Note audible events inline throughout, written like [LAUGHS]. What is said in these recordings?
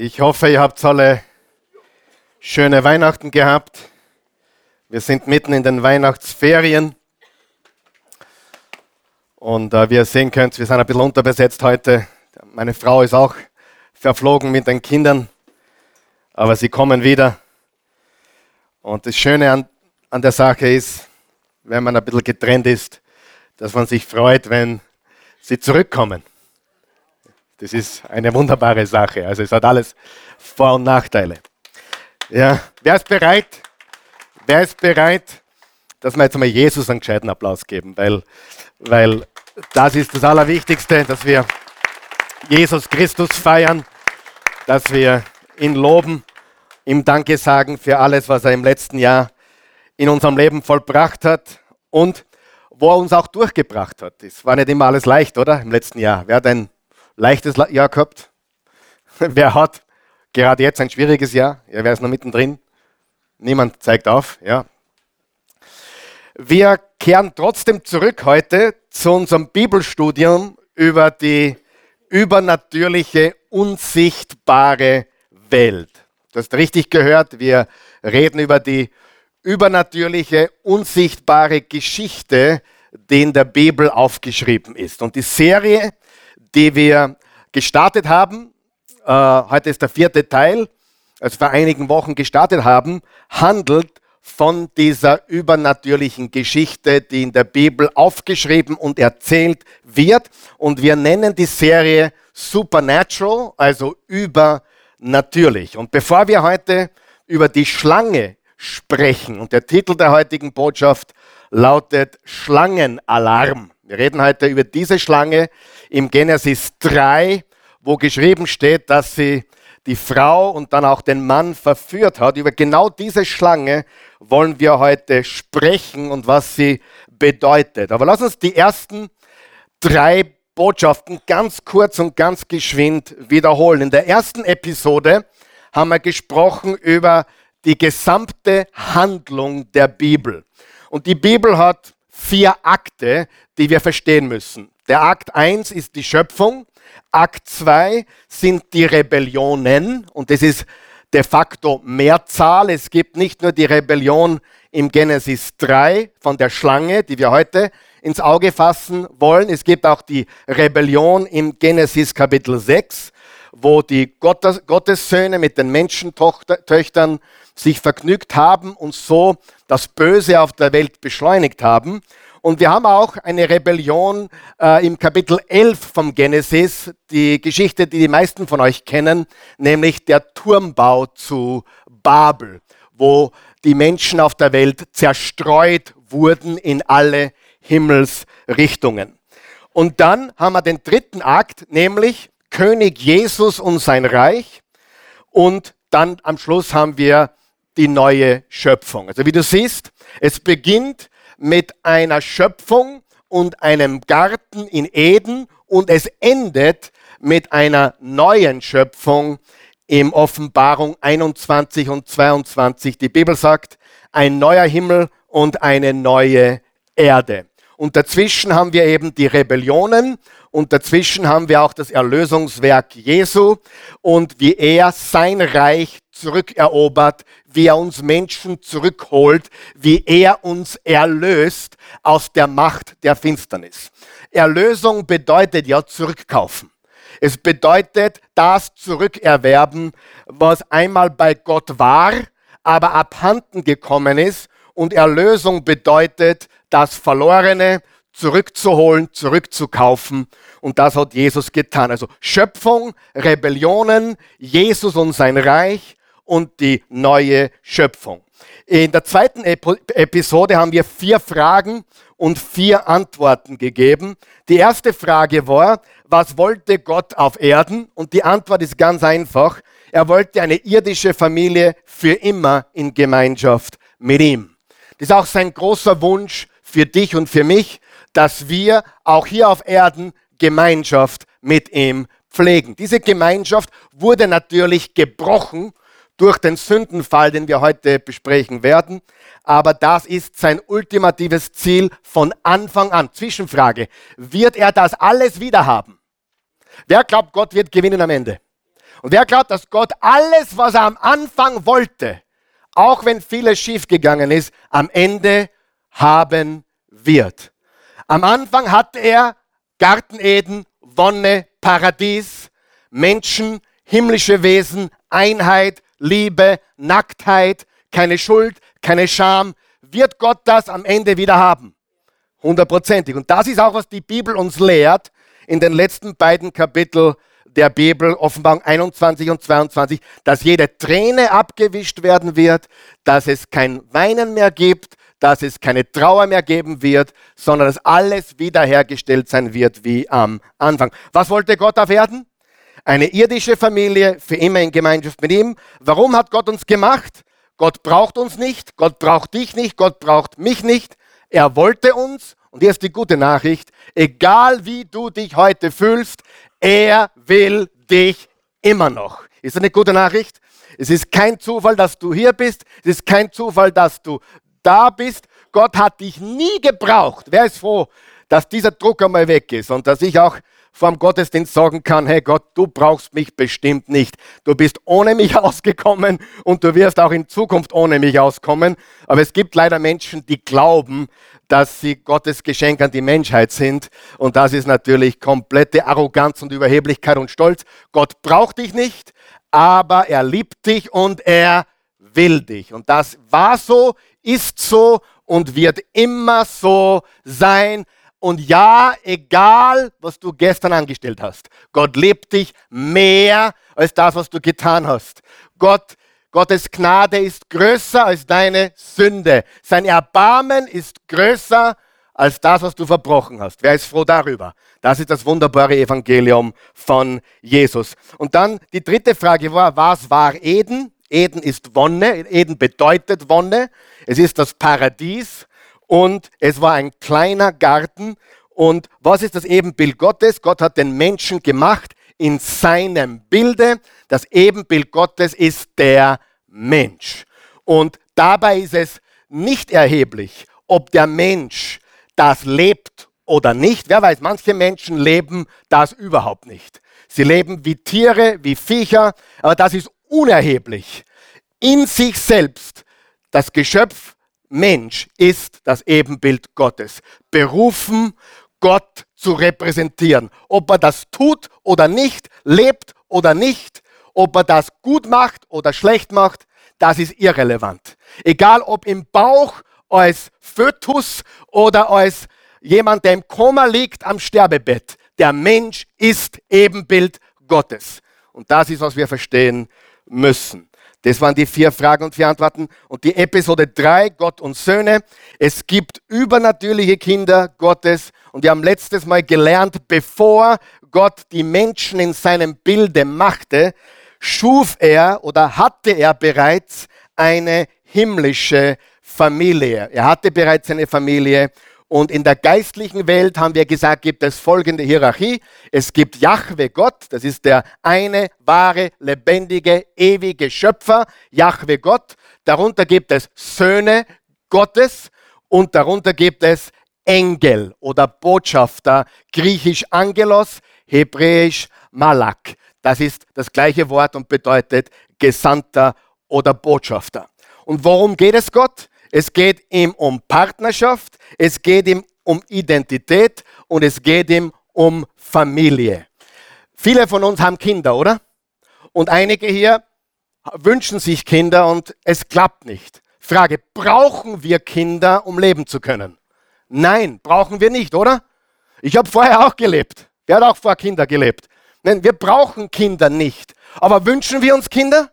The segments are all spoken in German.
Ich hoffe, ihr habt alle schöne Weihnachten gehabt. Wir sind mitten in den Weihnachtsferien. Und äh, wie ihr sehen könnt, wir sind ein bisschen unterbesetzt heute. Meine Frau ist auch verflogen mit den Kindern, aber sie kommen wieder. Und das Schöne an, an der Sache ist, wenn man ein bisschen getrennt ist, dass man sich freut, wenn sie zurückkommen. Das ist eine wunderbare Sache. Also es hat alles Vor- und Nachteile. Ja, wer ist bereit? Wer ist bereit, dass wir jetzt einmal Jesus einen gescheiten Applaus geben? Weil, weil das ist das Allerwichtigste, dass wir Jesus Christus feiern, dass wir ihn loben, ihm Danke sagen für alles, was er im letzten Jahr in unserem Leben vollbracht hat und wo er uns auch durchgebracht hat. Es war nicht immer alles leicht, oder? Im letzten Jahr. Wer hat ein leichtes Jahr gehabt? [LAUGHS] Wer hat gerade jetzt ein schwieriges Jahr? Ja, wer ist noch mittendrin? Niemand zeigt auf, ja. Wir kehren trotzdem zurück heute zu unserem Bibelstudium über die übernatürliche, unsichtbare Welt. Du hast richtig gehört, wir reden über die übernatürliche, unsichtbare Geschichte, die in der Bibel aufgeschrieben ist. Und die Serie, die wir gestartet haben, äh, heute ist der vierte Teil, also vor einigen Wochen gestartet haben, handelt von dieser übernatürlichen Geschichte, die in der Bibel aufgeschrieben und erzählt wird. Und wir nennen die Serie Supernatural, also übernatürlich. Und bevor wir heute über die Schlange sprechen, und der Titel der heutigen Botschaft lautet Schlangenalarm. Wir reden heute über diese Schlange im Genesis 3, wo geschrieben steht, dass sie die Frau und dann auch den Mann verführt hat. Über genau diese Schlange wollen wir heute sprechen und was sie bedeutet. Aber lass uns die ersten drei Botschaften ganz kurz und ganz geschwind wiederholen. In der ersten Episode haben wir gesprochen über die gesamte Handlung der Bibel. Und die Bibel hat vier Akte, die wir verstehen müssen. Der Akt 1 ist die Schöpfung, Akt 2 sind die Rebellionen und das ist de facto Mehrzahl. Es gibt nicht nur die Rebellion im Genesis 3 von der Schlange, die wir heute ins Auge fassen wollen. Es gibt auch die Rebellion im Genesis Kapitel 6, wo die Gottes, Gottessöhne mit den Menschentöchtern sich vergnügt haben und so das Böse auf der Welt beschleunigt haben. Und wir haben auch eine Rebellion äh, im Kapitel 11 vom Genesis, die Geschichte, die die meisten von euch kennen, nämlich der Turmbau zu Babel, wo die Menschen auf der Welt zerstreut wurden in alle Himmelsrichtungen. Und dann haben wir den dritten Akt, nämlich König Jesus und sein Reich. Und dann am Schluss haben wir die neue Schöpfung. Also wie du siehst, es beginnt mit einer Schöpfung und einem Garten in Eden und es endet mit einer neuen Schöpfung im Offenbarung 21 und 22. Die Bibel sagt, ein neuer Himmel und eine neue Erde. Und dazwischen haben wir eben die Rebellionen und dazwischen haben wir auch das Erlösungswerk Jesu und wie er sein Reich zurückerobert, wie er uns Menschen zurückholt, wie er uns erlöst aus der Macht der Finsternis. Erlösung bedeutet ja zurückkaufen. Es bedeutet das zurückerwerben, was einmal bei Gott war, aber abhanden gekommen ist. Und Erlösung bedeutet, das Verlorene zurückzuholen, zurückzukaufen. Und das hat Jesus getan. Also Schöpfung, Rebellionen, Jesus und sein Reich und die neue Schöpfung. In der zweiten Episode haben wir vier Fragen und vier Antworten gegeben. Die erste Frage war, was wollte Gott auf Erden? Und die Antwort ist ganz einfach. Er wollte eine irdische Familie für immer in Gemeinschaft mit ihm. Das ist auch sein großer Wunsch für dich und für mich, dass wir auch hier auf Erden Gemeinschaft mit ihm pflegen. Diese Gemeinschaft wurde natürlich gebrochen durch den Sündenfall, den wir heute besprechen werden. Aber das ist sein ultimatives Ziel von Anfang an. Zwischenfrage. Wird er das alles wieder haben? Wer glaubt, Gott wird gewinnen am Ende? Und wer glaubt, dass Gott alles, was er am Anfang wollte, auch wenn vieles schiefgegangen ist, am Ende haben wird? Am Anfang hatte er Garten Eden, Wonne, Paradies, Menschen, himmlische Wesen, Einheit, Liebe, Nacktheit, keine Schuld, keine Scham. Wird Gott das am Ende wieder haben? Hundertprozentig. Und das ist auch, was die Bibel uns lehrt in den letzten beiden Kapiteln der Bibel, Offenbarung 21 und 22, dass jede Träne abgewischt werden wird, dass es kein Weinen mehr gibt, dass es keine Trauer mehr geben wird, sondern dass alles wiederhergestellt sein wird wie am Anfang. Was wollte Gott auf Erden? Eine irdische Familie für immer in Gemeinschaft mit ihm. Warum hat Gott uns gemacht? Gott braucht uns nicht, Gott braucht dich nicht, Gott braucht mich nicht. Er wollte uns, und hier ist die gute Nachricht, egal wie du dich heute fühlst, er will dich immer noch. Ist das eine gute Nachricht? Es ist kein Zufall, dass du hier bist. Es ist kein Zufall, dass du da bist. Gott hat dich nie gebraucht. Wer ist froh, dass dieser Druck einmal weg ist und dass ich auch vor dem Gottesdienst sagen kann, hey Gott, du brauchst mich bestimmt nicht. Du bist ohne mich [LAUGHS] ausgekommen und du wirst auch in Zukunft ohne mich auskommen. Aber es gibt leider Menschen, die glauben, dass sie Gottes Geschenk an die Menschheit sind. Und das ist natürlich komplette Arroganz und Überheblichkeit und Stolz. Gott braucht dich nicht, aber er liebt dich und er will dich. Und das war so, ist so und wird immer so sein. Und ja, egal, was du gestern angestellt hast, Gott liebt dich mehr als das, was du getan hast. Gott, Gottes Gnade ist größer als deine Sünde. Sein Erbarmen ist größer als das, was du verbrochen hast. Wer ist froh darüber? Das ist das wunderbare Evangelium von Jesus. Und dann die dritte Frage war, was war Eden? Eden ist Wonne, Eden bedeutet Wonne. Es ist das Paradies und es war ein kleiner Garten. Und was ist das Ebenbild Gottes? Gott hat den Menschen gemacht in seinem Bilde. Das Ebenbild Gottes ist der Mensch. Und dabei ist es nicht erheblich, ob der Mensch das lebt oder nicht. Wer weiß, manche Menschen leben das überhaupt nicht. Sie leben wie Tiere, wie Viecher, aber das ist unerheblich. In sich selbst, das Geschöpf Mensch ist das Ebenbild Gottes, berufen, Gott zu repräsentieren. Ob er das tut oder nicht, lebt oder nicht, ob er das gut macht oder schlecht macht, das ist irrelevant. Egal ob im Bauch als Fötus oder als jemand, der im Koma liegt am Sterbebett. Der Mensch ist Ebenbild Gottes. Und das ist, was wir verstehen müssen. Das waren die vier Fragen und vier Antworten. Und die Episode 3, Gott und Söhne. Es gibt übernatürliche Kinder Gottes. Und wir haben letztes Mal gelernt, bevor Gott die Menschen in seinem Bilde machte, schuf er oder hatte er bereits eine himmlische Familie. Er hatte bereits eine Familie und in der geistlichen Welt haben wir gesagt, gibt es folgende Hierarchie. Es gibt Jahwe Gott, das ist der eine wahre, lebendige, ewige Schöpfer, Jahwe Gott. Darunter gibt es Söhne Gottes und darunter gibt es Engel oder Botschafter, griechisch Angelos, hebräisch Malak. Das ist das gleiche Wort und bedeutet Gesandter oder Botschafter. Und worum geht es Gott? Es geht ihm um Partnerschaft, es geht ihm um Identität und es geht ihm um Familie. Viele von uns haben Kinder, oder? Und einige hier wünschen sich Kinder und es klappt nicht. Frage, brauchen wir Kinder, um leben zu können? Nein, brauchen wir nicht, oder? Ich habe vorher auch gelebt. Wer hat auch vor Kinder gelebt? Nein, wir brauchen Kinder nicht. Aber wünschen wir uns Kinder?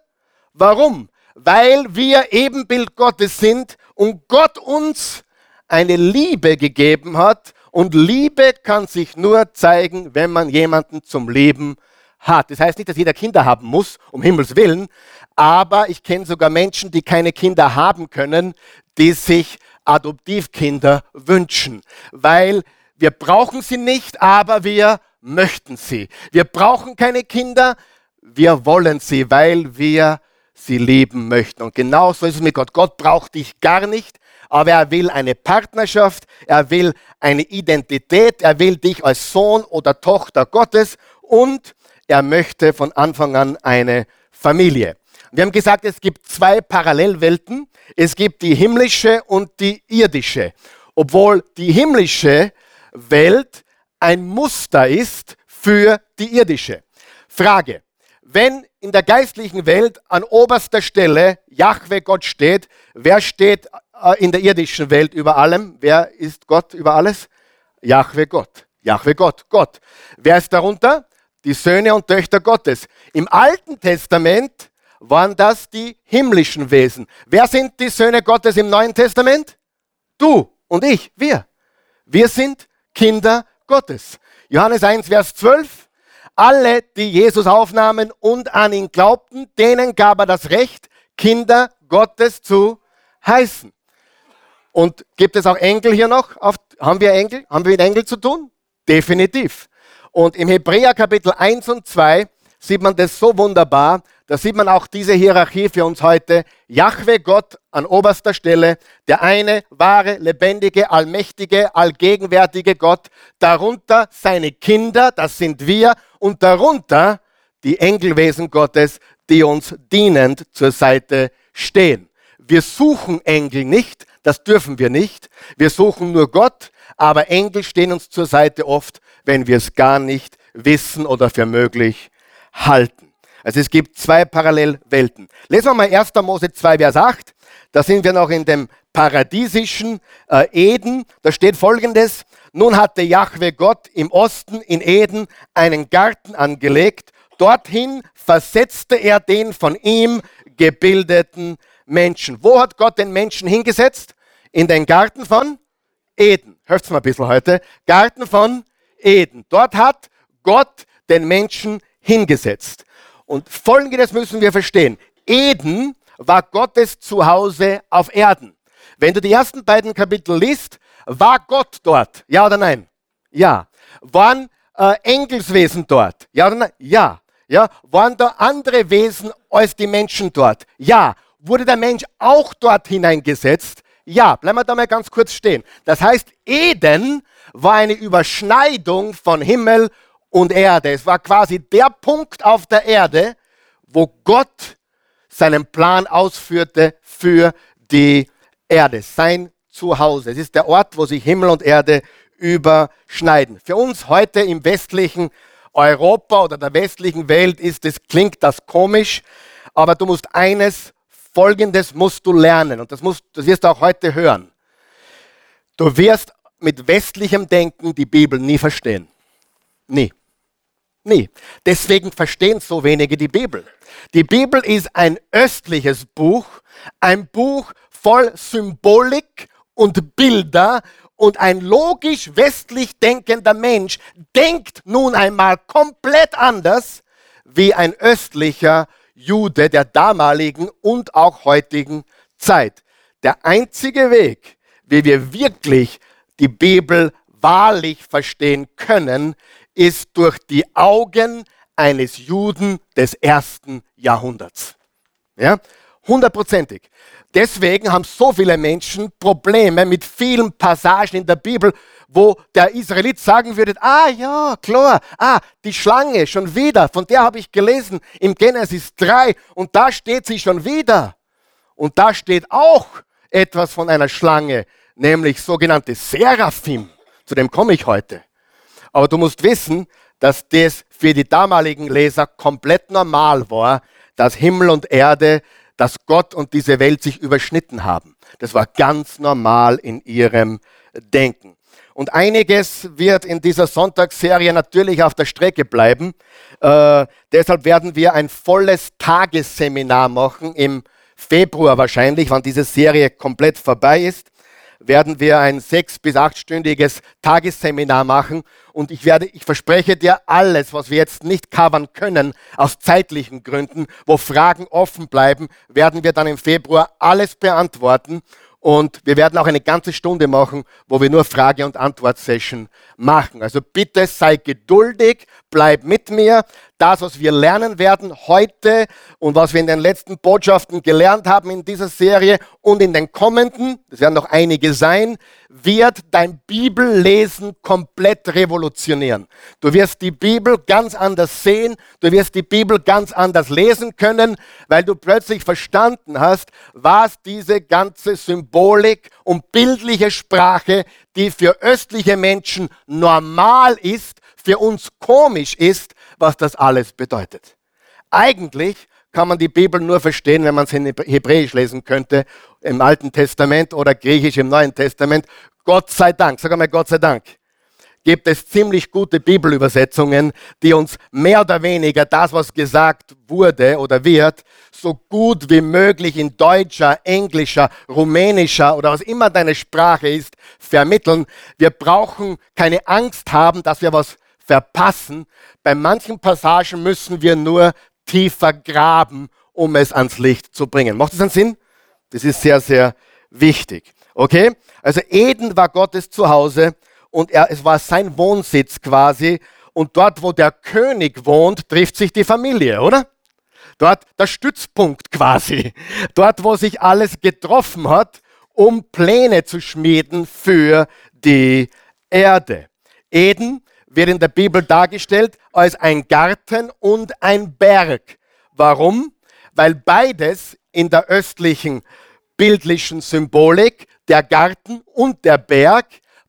Warum? Weil wir Ebenbild Gottes sind und Gott uns eine Liebe gegeben hat. Und Liebe kann sich nur zeigen, wenn man jemanden zum Leben hat. Das heißt nicht, dass jeder Kinder haben muss, um Himmels Willen, aber ich kenne sogar Menschen, die keine Kinder haben können, die sich Adoptivkinder wünschen, weil wir brauchen sie nicht, aber wir möchten sie. Wir brauchen keine Kinder, wir wollen sie, weil wir sie lieben möchten. Und genau so ist es mit Gott. Gott braucht dich gar nicht, aber er will eine Partnerschaft, er will eine Identität, er will dich als Sohn oder Tochter Gottes und er möchte von Anfang an eine Familie. Wir haben gesagt, es gibt zwei Parallelwelten. Es gibt die himmlische und die irdische. Obwohl die himmlische Welt ein Muster ist für die irdische. Frage. Wenn in der geistlichen Welt an oberster Stelle Jahwe Gott steht, wer steht äh, in der irdischen Welt über allem? Wer ist Gott über alles? Jahwe Gott. Jahwe Gott, Gott. Wer ist darunter? Die Söhne und Töchter Gottes. Im Alten Testament waren das die himmlischen Wesen. Wer sind die Söhne Gottes im Neuen Testament? Du und ich, wir. Wir sind Kinder Gottes. Johannes 1, Vers 12. Alle, die Jesus aufnahmen und an ihn glaubten, denen gab er das Recht, Kinder Gottes zu heißen. Und gibt es auch Engel hier noch? haben wir Engel? Haben wir mit Engel zu tun? Definitiv. Und im Hebräer Kapitel 1 und 2 sieht man das so wunderbar. Da sieht man auch diese Hierarchie für uns heute. Jahwe Gott an oberster Stelle, der eine wahre, lebendige, allmächtige, allgegenwärtige Gott, darunter seine Kinder, das sind wir, und darunter die Engelwesen Gottes, die uns dienend zur Seite stehen. Wir suchen Engel nicht, das dürfen wir nicht. Wir suchen nur Gott, aber Engel stehen uns zur Seite oft, wenn wir es gar nicht wissen oder für möglich halten. Also es gibt zwei Parallelwelten. Lesen wir mal 1. Mose 2, Vers 8. Da sind wir noch in dem paradiesischen äh, Eden. Da steht folgendes. Nun hatte Jahwe Gott im Osten in Eden einen Garten angelegt. Dorthin versetzte er den von ihm gebildeten Menschen. Wo hat Gott den Menschen hingesetzt? In den Garten von Eden. Hört's mal ein bisschen heute. Garten von Eden. Dort hat Gott den Menschen hingesetzt. Und folgendes müssen wir verstehen. Eden war Gottes Zuhause auf Erden. Wenn du die ersten beiden Kapitel liest, war Gott dort? Ja oder nein? Ja. Waren äh, Engelswesen dort? Ja oder nein? Ja. Ja. Waren da andere Wesen als die Menschen dort? Ja. Wurde der Mensch auch dort hineingesetzt? Ja. Bleiben wir da mal ganz kurz stehen. Das heißt, Eden war eine Überschneidung von Himmel und Erde. Es war quasi der Punkt auf der Erde, wo Gott seinen Plan ausführte für die Erde, sein Zuhause. Es ist der Ort, wo sich Himmel und Erde überschneiden. Für uns heute im westlichen Europa oder der westlichen Welt ist es, klingt das komisch, aber du musst eines, folgendes musst du lernen und das, musst, das wirst du auch heute hören. Du wirst mit westlichem Denken die Bibel nie verstehen. Nie. Nie. Deswegen verstehen so wenige die Bibel. Die Bibel ist ein östliches Buch, ein Buch voll Symbolik und Bilder und ein logisch westlich denkender Mensch denkt nun einmal komplett anders wie ein östlicher Jude der damaligen und auch heutigen Zeit. Der einzige Weg, wie wir wirklich die Bibel wahrlich verstehen können, ist durch die Augen eines Juden des ersten Jahrhunderts. Ja, hundertprozentig. Deswegen haben so viele Menschen Probleme mit vielen Passagen in der Bibel, wo der Israelit sagen würde, ah ja, klar, ah, die Schlange schon wieder, von der habe ich gelesen im Genesis 3 und da steht sie schon wieder. Und da steht auch etwas von einer Schlange, nämlich sogenannte Seraphim. Zu dem komme ich heute. Aber du musst wissen, dass das für die damaligen Leser komplett normal war, dass Himmel und Erde, dass Gott und diese Welt sich überschnitten haben. Das war ganz normal in ihrem Denken. Und einiges wird in dieser Sonntagsserie natürlich auf der Strecke bleiben. Äh, deshalb werden wir ein volles Tagesseminar machen im Februar wahrscheinlich, wann diese Serie komplett vorbei ist werden wir ein sechs- bis achtstündiges Tagesseminar machen und ich werde, ich verspreche dir alles, was wir jetzt nicht covern können, aus zeitlichen Gründen, wo Fragen offen bleiben, werden wir dann im Februar alles beantworten und wir werden auch eine ganze Stunde machen, wo wir nur Frage- und Antwort-Session machen. Also bitte sei geduldig, bleib mit mir. Das, was wir lernen werden heute und was wir in den letzten Botschaften gelernt haben in dieser Serie und in den kommenden, das werden noch einige sein, wird dein Bibellesen komplett revolutionieren. Du wirst die Bibel ganz anders sehen, du wirst die Bibel ganz anders lesen können, weil du plötzlich verstanden hast, was diese ganze Symbolik und bildliche Sprache, die für östliche Menschen normal ist, für uns komisch ist, was das alles bedeutet. Eigentlich kann man die Bibel nur verstehen, wenn man es in Hebräisch lesen könnte, im Alten Testament oder Griechisch im Neuen Testament. Gott sei Dank, sag einmal Gott sei Dank, gibt es ziemlich gute Bibelübersetzungen, die uns mehr oder weniger das, was gesagt wurde oder wird, so gut wie möglich in deutscher, englischer, rumänischer oder was immer deine Sprache ist, vermitteln. Wir brauchen keine Angst haben, dass wir was verpassen. Bei manchen Passagen müssen wir nur tiefer graben, um es ans Licht zu bringen. Macht das einen Sinn? Das ist sehr, sehr wichtig. Okay? Also Eden war Gottes Zuhause und er, es war sein Wohnsitz quasi. Und dort, wo der König wohnt, trifft sich die Familie, oder? Dort der Stützpunkt quasi. Dort, wo sich alles getroffen hat, um Pläne zu schmieden für die Erde. Eden wird in der Bibel dargestellt als ein Garten und ein Berg. Warum? Weil beides in der östlichen bildlichen Symbolik, der Garten und der Berg,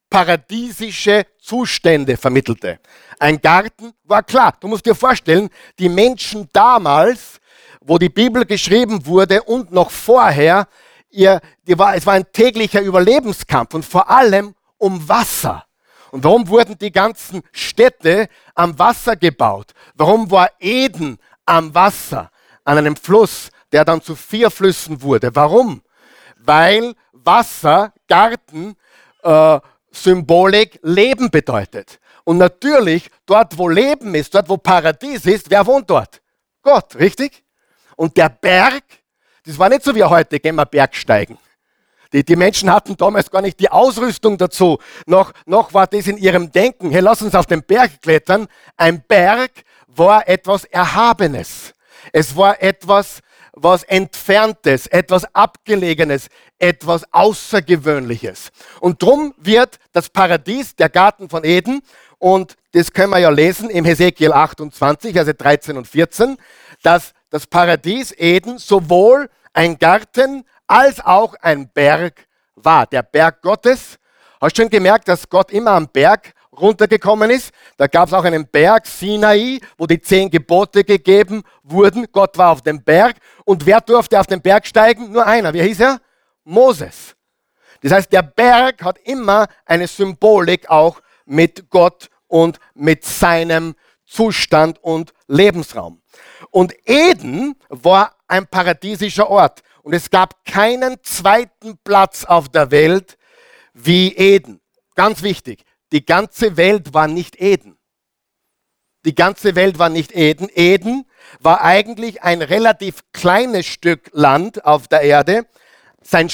paradiesische Zustände vermittelte. Ein Garten war klar. Du musst dir vorstellen, die Menschen damals, wo die Bibel geschrieben wurde und noch vorher, ihr, war, es war ein täglicher Überlebenskampf und vor allem um Wasser. Und warum wurden die ganzen Städte am Wasser gebaut? Warum war Eden am Wasser, an einem Fluss, der dann zu vier Flüssen wurde? Warum? Weil Wasser, Garten, äh, Symbolik Leben bedeutet. Und natürlich, dort wo Leben ist, dort wo Paradies ist, wer wohnt dort? Gott, richtig? Und der Berg, das war nicht so wie heute, gehen wir Bergsteigen. Die, die Menschen hatten damals gar nicht die Ausrüstung dazu. Noch, noch war das in ihrem Denken. Hey, lass uns auf den Berg klettern. Ein Berg war etwas Erhabenes. Es war etwas, was Entferntes, etwas Abgelegenes, etwas Außergewöhnliches. Und drum wird das Paradies, der Garten von Eden, und das können wir ja lesen im Hesekiel 28, also 13 und 14, dass das Paradies Eden sowohl ein Garten als auch ein Berg war. Der Berg Gottes. Hast du schon gemerkt, dass Gott immer am Berg runtergekommen ist? Da gab es auch einen Berg Sinai, wo die zehn Gebote gegeben wurden. Gott war auf dem Berg. Und wer durfte auf den Berg steigen? Nur einer. Wie hieß er? Moses. Das heißt, der Berg hat immer eine Symbolik auch mit Gott und mit seinem Zustand und Lebensraum. Und Eden war ein paradiesischer Ort. Und es gab keinen zweiten Platz auf der Welt wie Eden. Ganz wichtig, die ganze Welt war nicht Eden. Die ganze Welt war nicht Eden. Eden war eigentlich ein relativ kleines Stück Land auf der Erde. Sein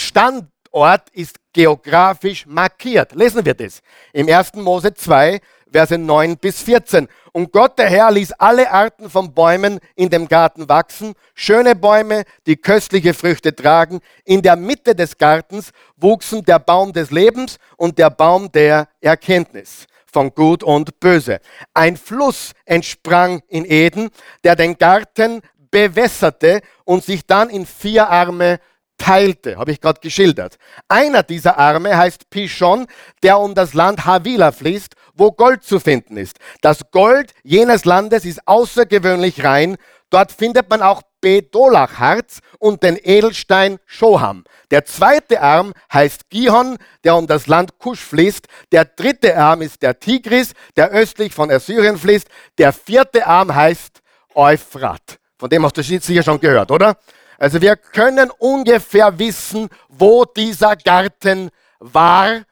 Standort ist geografisch markiert. Lesen wir das. Im 1. Mose 2, Verse 9 bis 14. Und Gott der Herr ließ alle Arten von Bäumen in dem Garten wachsen, schöne Bäume, die köstliche Früchte tragen. In der Mitte des Gartens wuchsen der Baum des Lebens und der Baum der Erkenntnis von Gut und Böse. Ein Fluss entsprang in Eden, der den Garten bewässerte und sich dann in vier Arme teilte, habe ich gerade geschildert. Einer dieser Arme heißt Pishon, der um das Land Havila fließt, wo Gold zu finden ist. Das Gold jenes Landes ist außergewöhnlich rein. Dort findet man auch Bedolachharz und den Edelstein Shoham. Der zweite Arm heißt Gihon, der um das Land Kusch fließt. Der dritte Arm ist der Tigris, der östlich von Assyrien fließt. Der vierte Arm heißt Euphrat. Von dem hast du sicher schon gehört, oder? Also wir können ungefähr wissen, wo dieser Garten war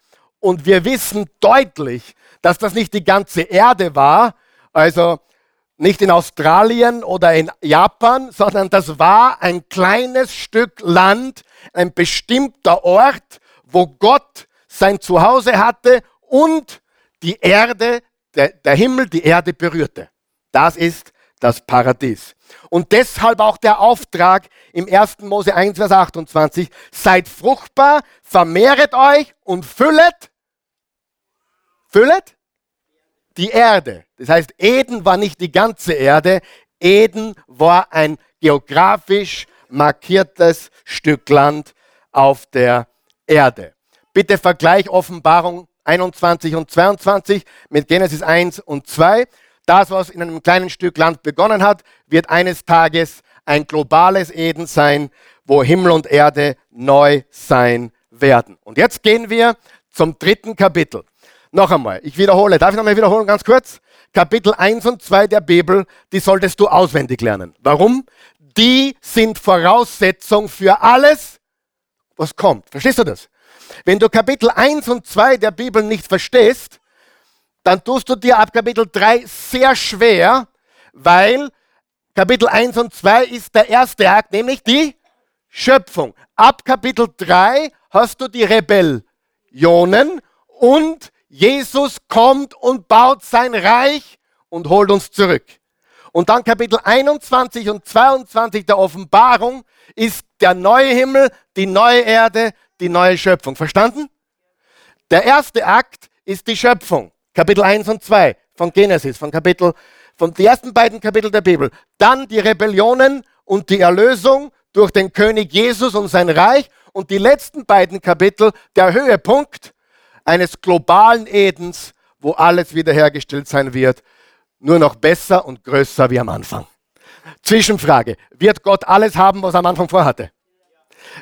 und wir wissen deutlich, dass das nicht die ganze Erde war, also nicht in Australien oder in Japan, sondern das war ein kleines Stück Land, ein bestimmter Ort, wo Gott sein Zuhause hatte und die Erde, der, der Himmel die Erde berührte. Das ist das Paradies. Und deshalb auch der Auftrag im 1. Mose 1, Vers 28, seid fruchtbar, vermehret euch und füllet, füllet die Erde. Das heißt, Eden war nicht die ganze Erde, Eden war ein geografisch markiertes Stück Land auf der Erde. Bitte Vergleich Offenbarung 21 und 22 mit Genesis 1 und 2. Das, was in einem kleinen Stück Land begonnen hat, wird eines Tages ein globales Eden sein, wo Himmel und Erde neu sein werden. Und jetzt gehen wir zum dritten Kapitel. Noch einmal, ich wiederhole, darf ich nochmal wiederholen, ganz kurz? Kapitel 1 und 2 der Bibel, die solltest du auswendig lernen. Warum? Die sind Voraussetzung für alles, was kommt. Verstehst du das? Wenn du Kapitel 1 und 2 der Bibel nicht verstehst, dann tust du dir ab Kapitel 3 sehr schwer, weil Kapitel 1 und 2 ist der erste Akt, nämlich die Schöpfung. Ab Kapitel 3 hast du die Rebellionen und Jesus kommt und baut sein Reich und holt uns zurück. Und dann Kapitel 21 und 22 der Offenbarung ist der neue Himmel, die neue Erde, die neue Schöpfung. Verstanden? Der erste Akt ist die Schöpfung. Kapitel 1 und 2 von Genesis, von Kapitel, von den ersten beiden Kapitel der Bibel. Dann die Rebellionen und die Erlösung durch den König Jesus und sein Reich. Und die letzten beiden Kapitel, der Höhepunkt eines globalen Edens, wo alles wiederhergestellt sein wird, nur noch besser und größer wie am Anfang. Zwischenfrage, wird Gott alles haben, was er am Anfang vorhatte?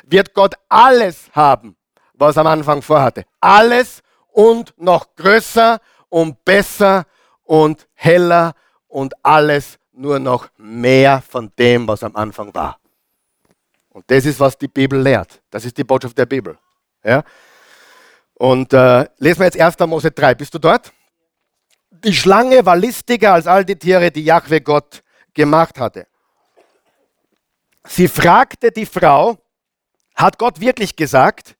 Wird Gott alles haben, was er am Anfang vorhatte? Alles und noch größer und besser und heller und alles nur noch mehr von dem, was am Anfang war. Und das ist, was die Bibel lehrt. Das ist die Botschaft der Bibel. Ja? Und äh, lesen wir jetzt 1. Mose 3. Bist du dort? Die Schlange war listiger als all die Tiere, die Jahwe Gott gemacht hatte. Sie fragte die Frau, hat Gott wirklich gesagt,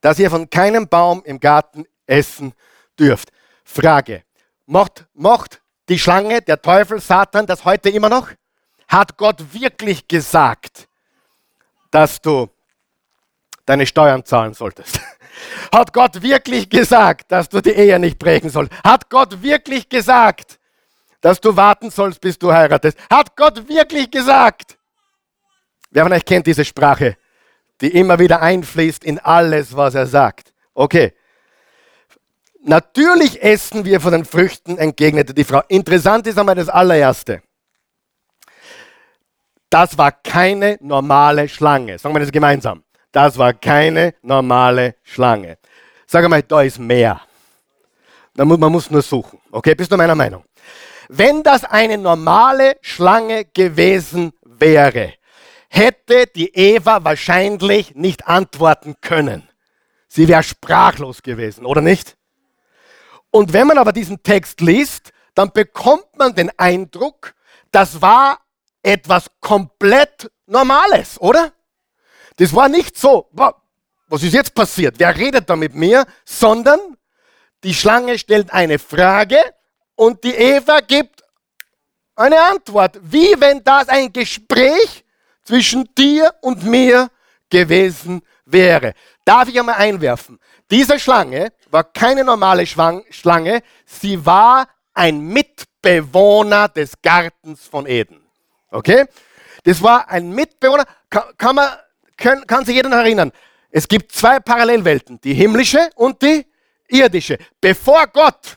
dass ihr von keinem Baum im Garten essen dürft? Frage, macht, macht die Schlange, der Teufel, Satan das heute immer noch? Hat Gott wirklich gesagt, dass du deine Steuern zahlen solltest? [LAUGHS] Hat Gott wirklich gesagt, dass du die Ehe nicht brechen sollst? Hat Gott wirklich gesagt, dass du warten sollst, bis du heiratest? Hat Gott wirklich gesagt? Wer von euch kennt diese Sprache, die immer wieder einfließt in alles, was er sagt? Okay. Natürlich essen wir von den Früchten, entgegnete die Frau. Interessant ist einmal das allererste. Das war keine normale Schlange. Sagen wir das gemeinsam. Das war keine normale Schlange. Sag mal, da ist mehr. Man muss nur suchen. Okay, bist du meiner Meinung? Wenn das eine normale Schlange gewesen wäre, hätte die Eva wahrscheinlich nicht antworten können. Sie wäre sprachlos gewesen, oder nicht? Und wenn man aber diesen Text liest, dann bekommt man den Eindruck, das war etwas komplett Normales, oder? Das war nicht so, was ist jetzt passiert? Wer redet da mit mir? Sondern die Schlange stellt eine Frage und die Eva gibt eine Antwort. Wie wenn das ein Gespräch zwischen dir und mir gewesen wäre. Darf ich einmal einwerfen? Diese Schlange war keine normale Schlange, sie war ein Mitbewohner des Gartens von Eden. Okay? Das war ein Mitbewohner, kann, kann man kann, kann sich jeder noch erinnern. Es gibt zwei Parallelwelten, die himmlische und die irdische. Bevor Gott,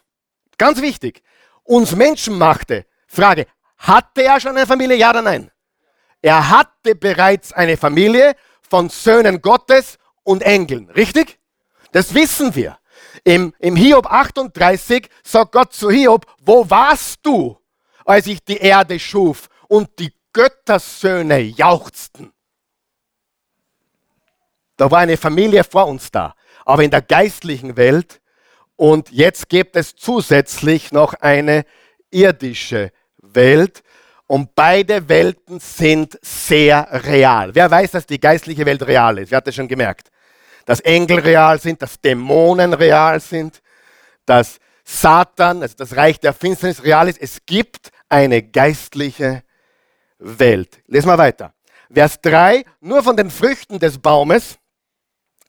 ganz wichtig, uns Menschen machte, Frage, hatte er schon eine Familie, ja oder nein? Er hatte bereits eine Familie von Söhnen Gottes und Engeln, richtig? Das wissen wir. Im, Im Hiob 38 sagt Gott zu Hiob, wo warst du, als ich die Erde schuf und die Göttersöhne jauchzten? Da war eine Familie vor uns da. Aber in der geistlichen Welt und jetzt gibt es zusätzlich noch eine irdische Welt. Und beide Welten sind sehr real. Wer weiß, dass die geistliche Welt real ist? Wer hat das schon gemerkt? Dass Engel real sind, dass Dämonen real sind, dass Satan, also das Reich der Finsternis real ist. Es gibt eine geistliche Welt. Lesen wir weiter. Vers 3, nur von den Früchten des Baumes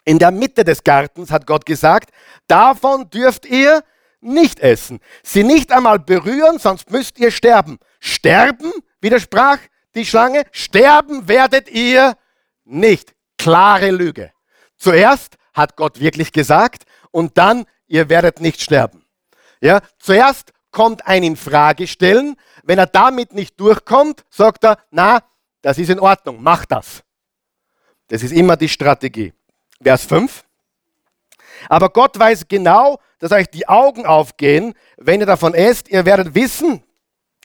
in der Mitte des Gartens hat Gott gesagt, davon dürft ihr nicht essen, sie nicht einmal berühren, sonst müsst ihr sterben. Sterben, widersprach die Schlange, sterben werdet ihr nicht. Klare Lüge. Zuerst hat Gott wirklich gesagt und dann, ihr werdet nicht sterben. Ja, zuerst kommt ein in Frage stellen. Wenn er damit nicht durchkommt, sagt er, na, das ist in Ordnung, mach das. Das ist immer die Strategie. Vers 5. Aber Gott weiß genau, dass euch die Augen aufgehen, wenn ihr davon esst. Ihr werdet wissen,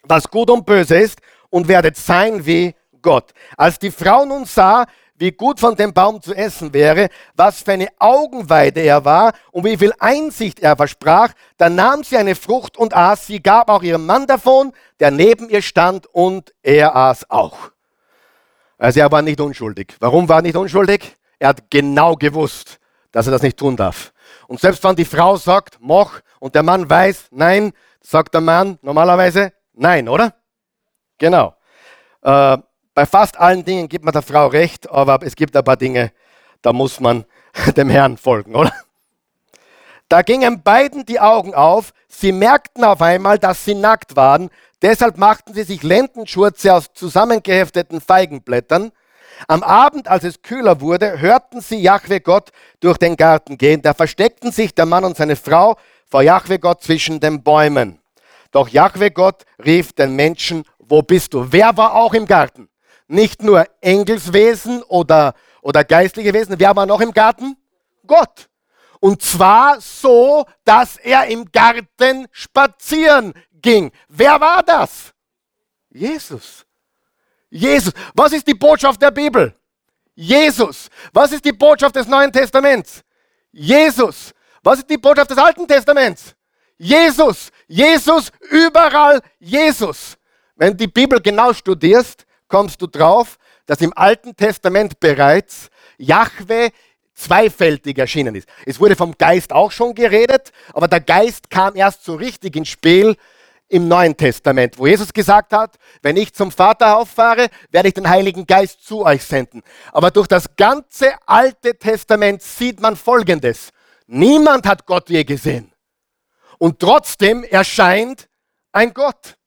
was gut und böse ist und werdet sein wie Gott. Als die Frau nun sah, wie gut von dem Baum zu essen wäre, was für eine Augenweide er war und wie viel Einsicht er versprach, dann nahm sie eine Frucht und aß sie, gab auch ihrem Mann davon, der neben ihr stand, und er aß auch. Also er war nicht unschuldig. Warum war er nicht unschuldig? Er hat genau gewusst, dass er das nicht tun darf. Und selbst wenn die Frau sagt, mach, und der Mann weiß, nein, sagt der Mann normalerweise nein, oder? Genau. Äh, bei fast allen Dingen gibt man der Frau recht, aber es gibt ein paar Dinge, da muss man [LAUGHS] dem Herrn folgen, oder? Da gingen beiden die Augen auf, sie merkten auf einmal, dass sie nackt waren, deshalb machten sie sich Lendenschurze aus zusammengehefteten Feigenblättern. Am Abend, als es kühler wurde, hörten sie Jahwe Gott durch den Garten gehen. Da versteckten sich der Mann und seine Frau vor Jahwe Gott zwischen den Bäumen. Doch Jahwe Gott rief den Menschen, wo bist du? Wer war auch im Garten? Nicht nur Engelswesen oder, oder geistliche Wesen, wer war noch im Garten? Gott. Und zwar so, dass er im Garten spazieren ging. Wer war das? Jesus. Jesus. Was ist die Botschaft der Bibel? Jesus. Was ist die Botschaft des Neuen Testaments? Jesus. Was ist die Botschaft des Alten Testaments? Jesus. Jesus, überall Jesus. Wenn du die Bibel genau studierst, kommst du drauf, dass im Alten Testament bereits Jahwe zweifältig erschienen ist. Es wurde vom Geist auch schon geredet, aber der Geist kam erst so richtig ins Spiel im Neuen Testament, wo Jesus gesagt hat, wenn ich zum Vater auffahre, werde ich den Heiligen Geist zu euch senden. Aber durch das ganze Alte Testament sieht man Folgendes. Niemand hat Gott je gesehen. Und trotzdem erscheint ein Gott.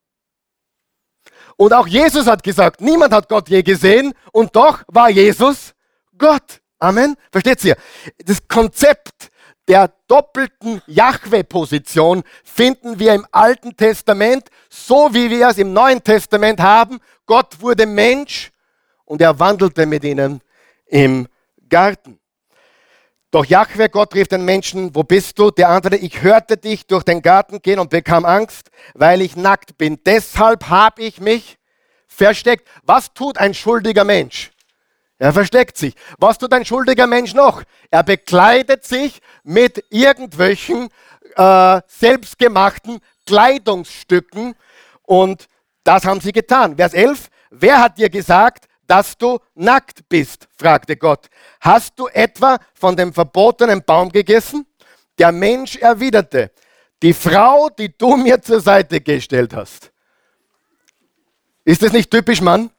Und auch Jesus hat gesagt, niemand hat Gott je gesehen und doch war Jesus Gott. Amen. Versteht ihr? Das Konzept der doppelten Jahwe-Position finden wir im Alten Testament, so wie wir es im Neuen Testament haben. Gott wurde Mensch und er wandelte mit ihnen im Garten. Doch Jahwe, Gott rief den Menschen, wo bist du? Der antwortete, ich hörte dich durch den Garten gehen und bekam Angst, weil ich nackt bin. Deshalb habe ich mich versteckt. Was tut ein schuldiger Mensch? Er versteckt sich. Was tut ein schuldiger Mensch noch? Er bekleidet sich mit irgendwelchen äh, selbstgemachten Kleidungsstücken und das haben sie getan. Vers 11. Wer hat dir gesagt, dass du nackt bist? fragte Gott. Hast du etwa von dem verbotenen Baum gegessen? Der Mensch erwiderte, die Frau, die du mir zur Seite gestellt hast. Ist das nicht typisch Mann?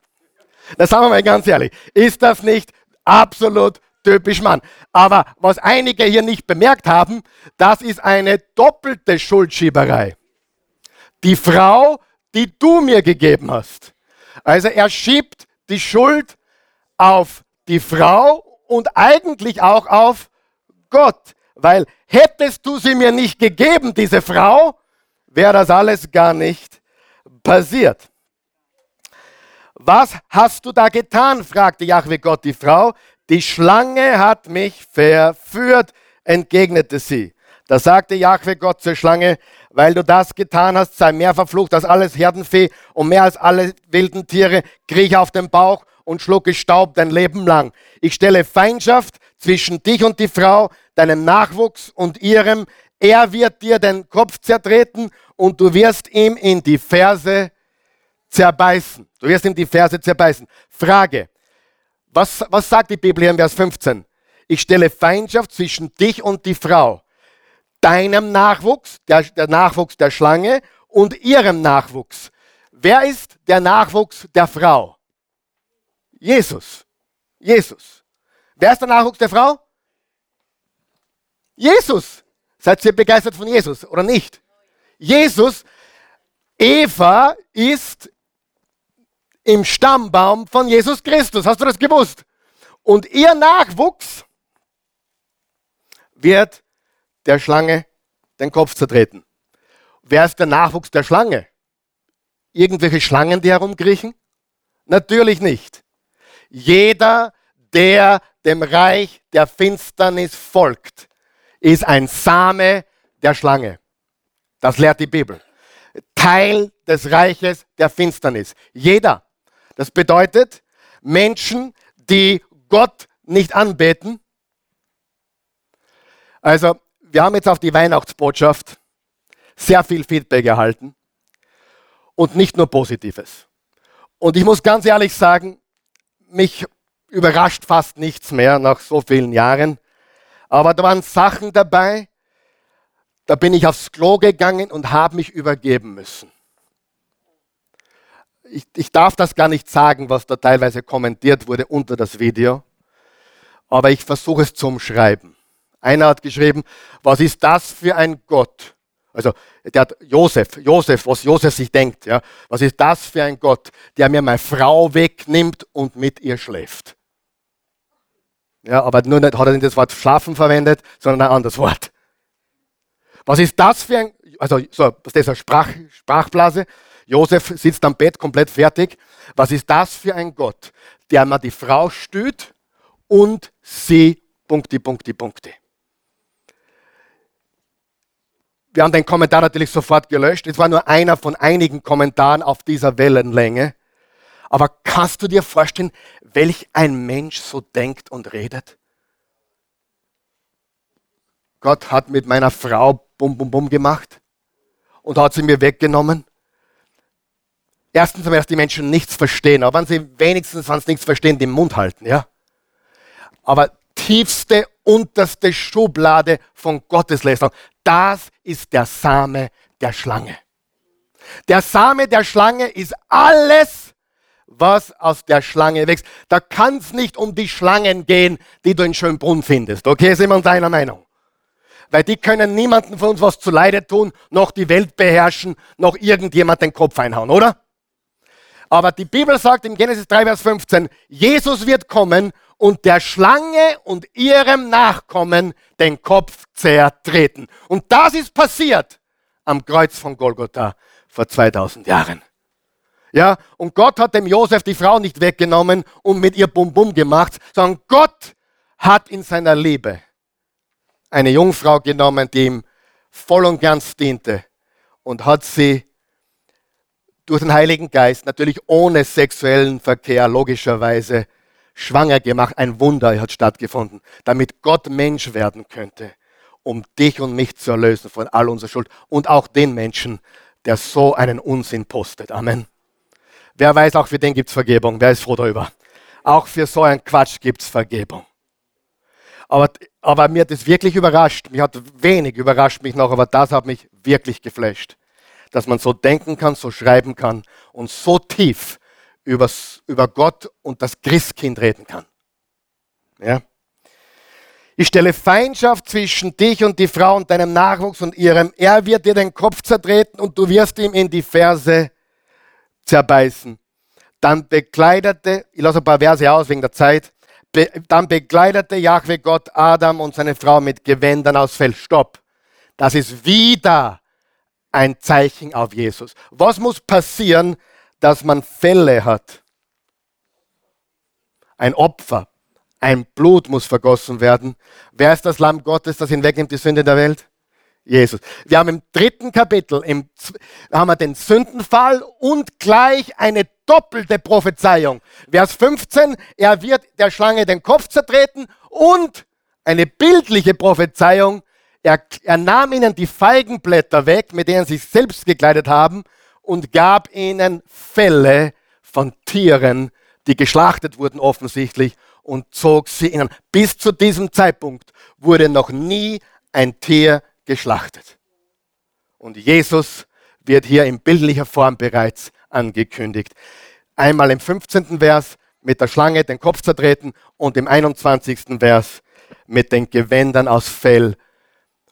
Das sagen wir mal ganz ehrlich. Ist das nicht absolut typisch Mann? Aber was einige hier nicht bemerkt haben, das ist eine doppelte Schuldschieberei. Die Frau, die du mir gegeben hast. Also er schiebt die Schuld auf die Frau und eigentlich auch auf Gott. Weil hättest du sie mir nicht gegeben, diese Frau, wäre das alles gar nicht passiert. Was hast du da getan? fragte Jahwe Gott die Frau. Die Schlange hat mich verführt, entgegnete sie. Da sagte Jahwe Gott zur Schlange, weil du das getan hast, sei mehr verflucht als alles Herdenvieh und mehr als alle wilden Tiere, kriech auf den Bauch und schlucke Staub dein Leben lang. Ich stelle Feindschaft zwischen dich und die Frau, deinem Nachwuchs und ihrem. Er wird dir den Kopf zertreten und du wirst ihm in die Ferse zerbeißen. Du wirst ihm die Verse zerbeißen. Frage. Was, was sagt die Bibel hier in Vers 15? Ich stelle Feindschaft zwischen dich und die Frau, deinem Nachwuchs, der, der Nachwuchs der Schlange und ihrem Nachwuchs. wer ist der Nachwuchs der Frau? Jesus. Jesus. Wer ist der Nachwuchs der Frau? Jesus. Seid ihr begeistert von Jesus oder nicht? Jesus, Eva ist im Stammbaum von Jesus Christus. Hast du das gewusst? Und ihr Nachwuchs wird der Schlange den Kopf zertreten. Wer ist der Nachwuchs der Schlange? Irgendwelche Schlangen, die herumkriechen? Natürlich nicht. Jeder, der dem Reich der Finsternis folgt, ist ein Same der Schlange. Das lehrt die Bibel. Teil des Reiches der Finsternis. Jeder. Das bedeutet, Menschen, die Gott nicht anbeten. Also, wir haben jetzt auf die Weihnachtsbotschaft sehr viel Feedback erhalten und nicht nur Positives. Und ich muss ganz ehrlich sagen, mich überrascht fast nichts mehr nach so vielen Jahren. Aber da waren Sachen dabei, da bin ich aufs Klo gegangen und habe mich übergeben müssen. Ich, ich, darf das gar nicht sagen, was da teilweise kommentiert wurde unter das Video, aber ich versuche es zum Schreiben. Einer hat geschrieben, was ist das für ein Gott? Also der hat Josef, Josef, was Josef sich denkt, ja, was ist das für ein Gott, der mir meine Frau wegnimmt und mit ihr schläft? Ja, aber nur nicht, hat er nicht das Wort schlafen verwendet, sondern ein anderes Wort. Was ist das für ein, also so, das ist eine Sprach, Sprachblase. Josef sitzt am Bett komplett fertig. Was ist das für ein Gott, der mir die Frau stüt und sie Punkte, Punkte, Punkte. Wir haben den Kommentar natürlich sofort gelöscht. Es war nur einer von einigen Kommentaren auf dieser Wellenlänge. Aber kannst du dir vorstellen, welch ein Mensch so denkt und redet? Gott hat mit meiner Frau bum bum bum gemacht und hat sie mir weggenommen. Erstens dass die Menschen nichts verstehen, aber wenn sie wenigstens, wenn sie nichts verstehen, den Mund halten, ja. Aber tiefste, unterste Schublade von Gotteslästerung, das ist der Same der Schlange. Der Same der Schlange ist alles, was aus der Schlange wächst. Da kann es nicht um die Schlangen gehen, die du in Schönbrunn findest. Okay, sind wir uns einer Meinung? Weil die können niemanden von uns was zu Leide tun, noch die Welt beherrschen, noch irgendjemand den Kopf einhauen, oder? Aber die Bibel sagt im Genesis 3, Vers 15, Jesus wird kommen und der Schlange und ihrem Nachkommen den Kopf zertreten. Und das ist passiert am Kreuz von Golgotha vor 2000 Jahren. Ja, und Gott hat dem Josef die Frau nicht weggenommen und mit ihr Bum Bum gemacht, sondern Gott hat in seiner Liebe eine Jungfrau genommen, die ihm voll und ganz diente und hat sie durch den Heiligen Geist, natürlich ohne sexuellen Verkehr, logischerweise, schwanger gemacht. Ein Wunder hat stattgefunden, damit Gott Mensch werden könnte, um dich und mich zu erlösen von all unserer Schuld und auch den Menschen, der so einen Unsinn postet. Amen. Wer weiß, auch für den gibt es Vergebung. Wer ist froh darüber? Auch für so einen Quatsch gibt es Vergebung. Aber, aber mir hat es wirklich überrascht. Mich hat wenig überrascht mich noch, aber das hat mich wirklich geflasht. Dass man so denken kann, so schreiben kann und so tief übers, über Gott und das Christkind reden kann. Ja? Ich stelle Feindschaft zwischen dich und die Frau und deinem Nachwuchs und ihrem. Er wird dir den Kopf zertreten und du wirst ihm in die Ferse zerbeißen. Dann bekleidete, ich lasse ein paar Verse aus wegen der Zeit, be, dann bekleidete Jahwe Gott Adam und seine Frau mit Gewändern aus Fell. Stopp. Das ist wieder ein Zeichen auf Jesus. Was muss passieren, dass man Fälle hat? Ein Opfer, ein Blut muss vergossen werden. Wer ist das Lamm Gottes, das hinwegnimmt die Sünde der Welt? Jesus. Wir haben im dritten Kapitel im, haben wir den Sündenfall und gleich eine doppelte Prophezeiung. Vers 15, er wird der Schlange den Kopf zertreten und eine bildliche Prophezeiung, er, er nahm ihnen die Feigenblätter weg, mit denen sie sich selbst gekleidet haben und gab ihnen Felle von Tieren, die geschlachtet wurden offensichtlich und zog sie ihnen. Bis zu diesem Zeitpunkt wurde noch nie ein Tier geschlachtet. Und Jesus wird hier in bildlicher Form bereits angekündigt. Einmal im 15. Vers mit der Schlange den Kopf zertreten und im 21. Vers mit den Gewändern aus Fell.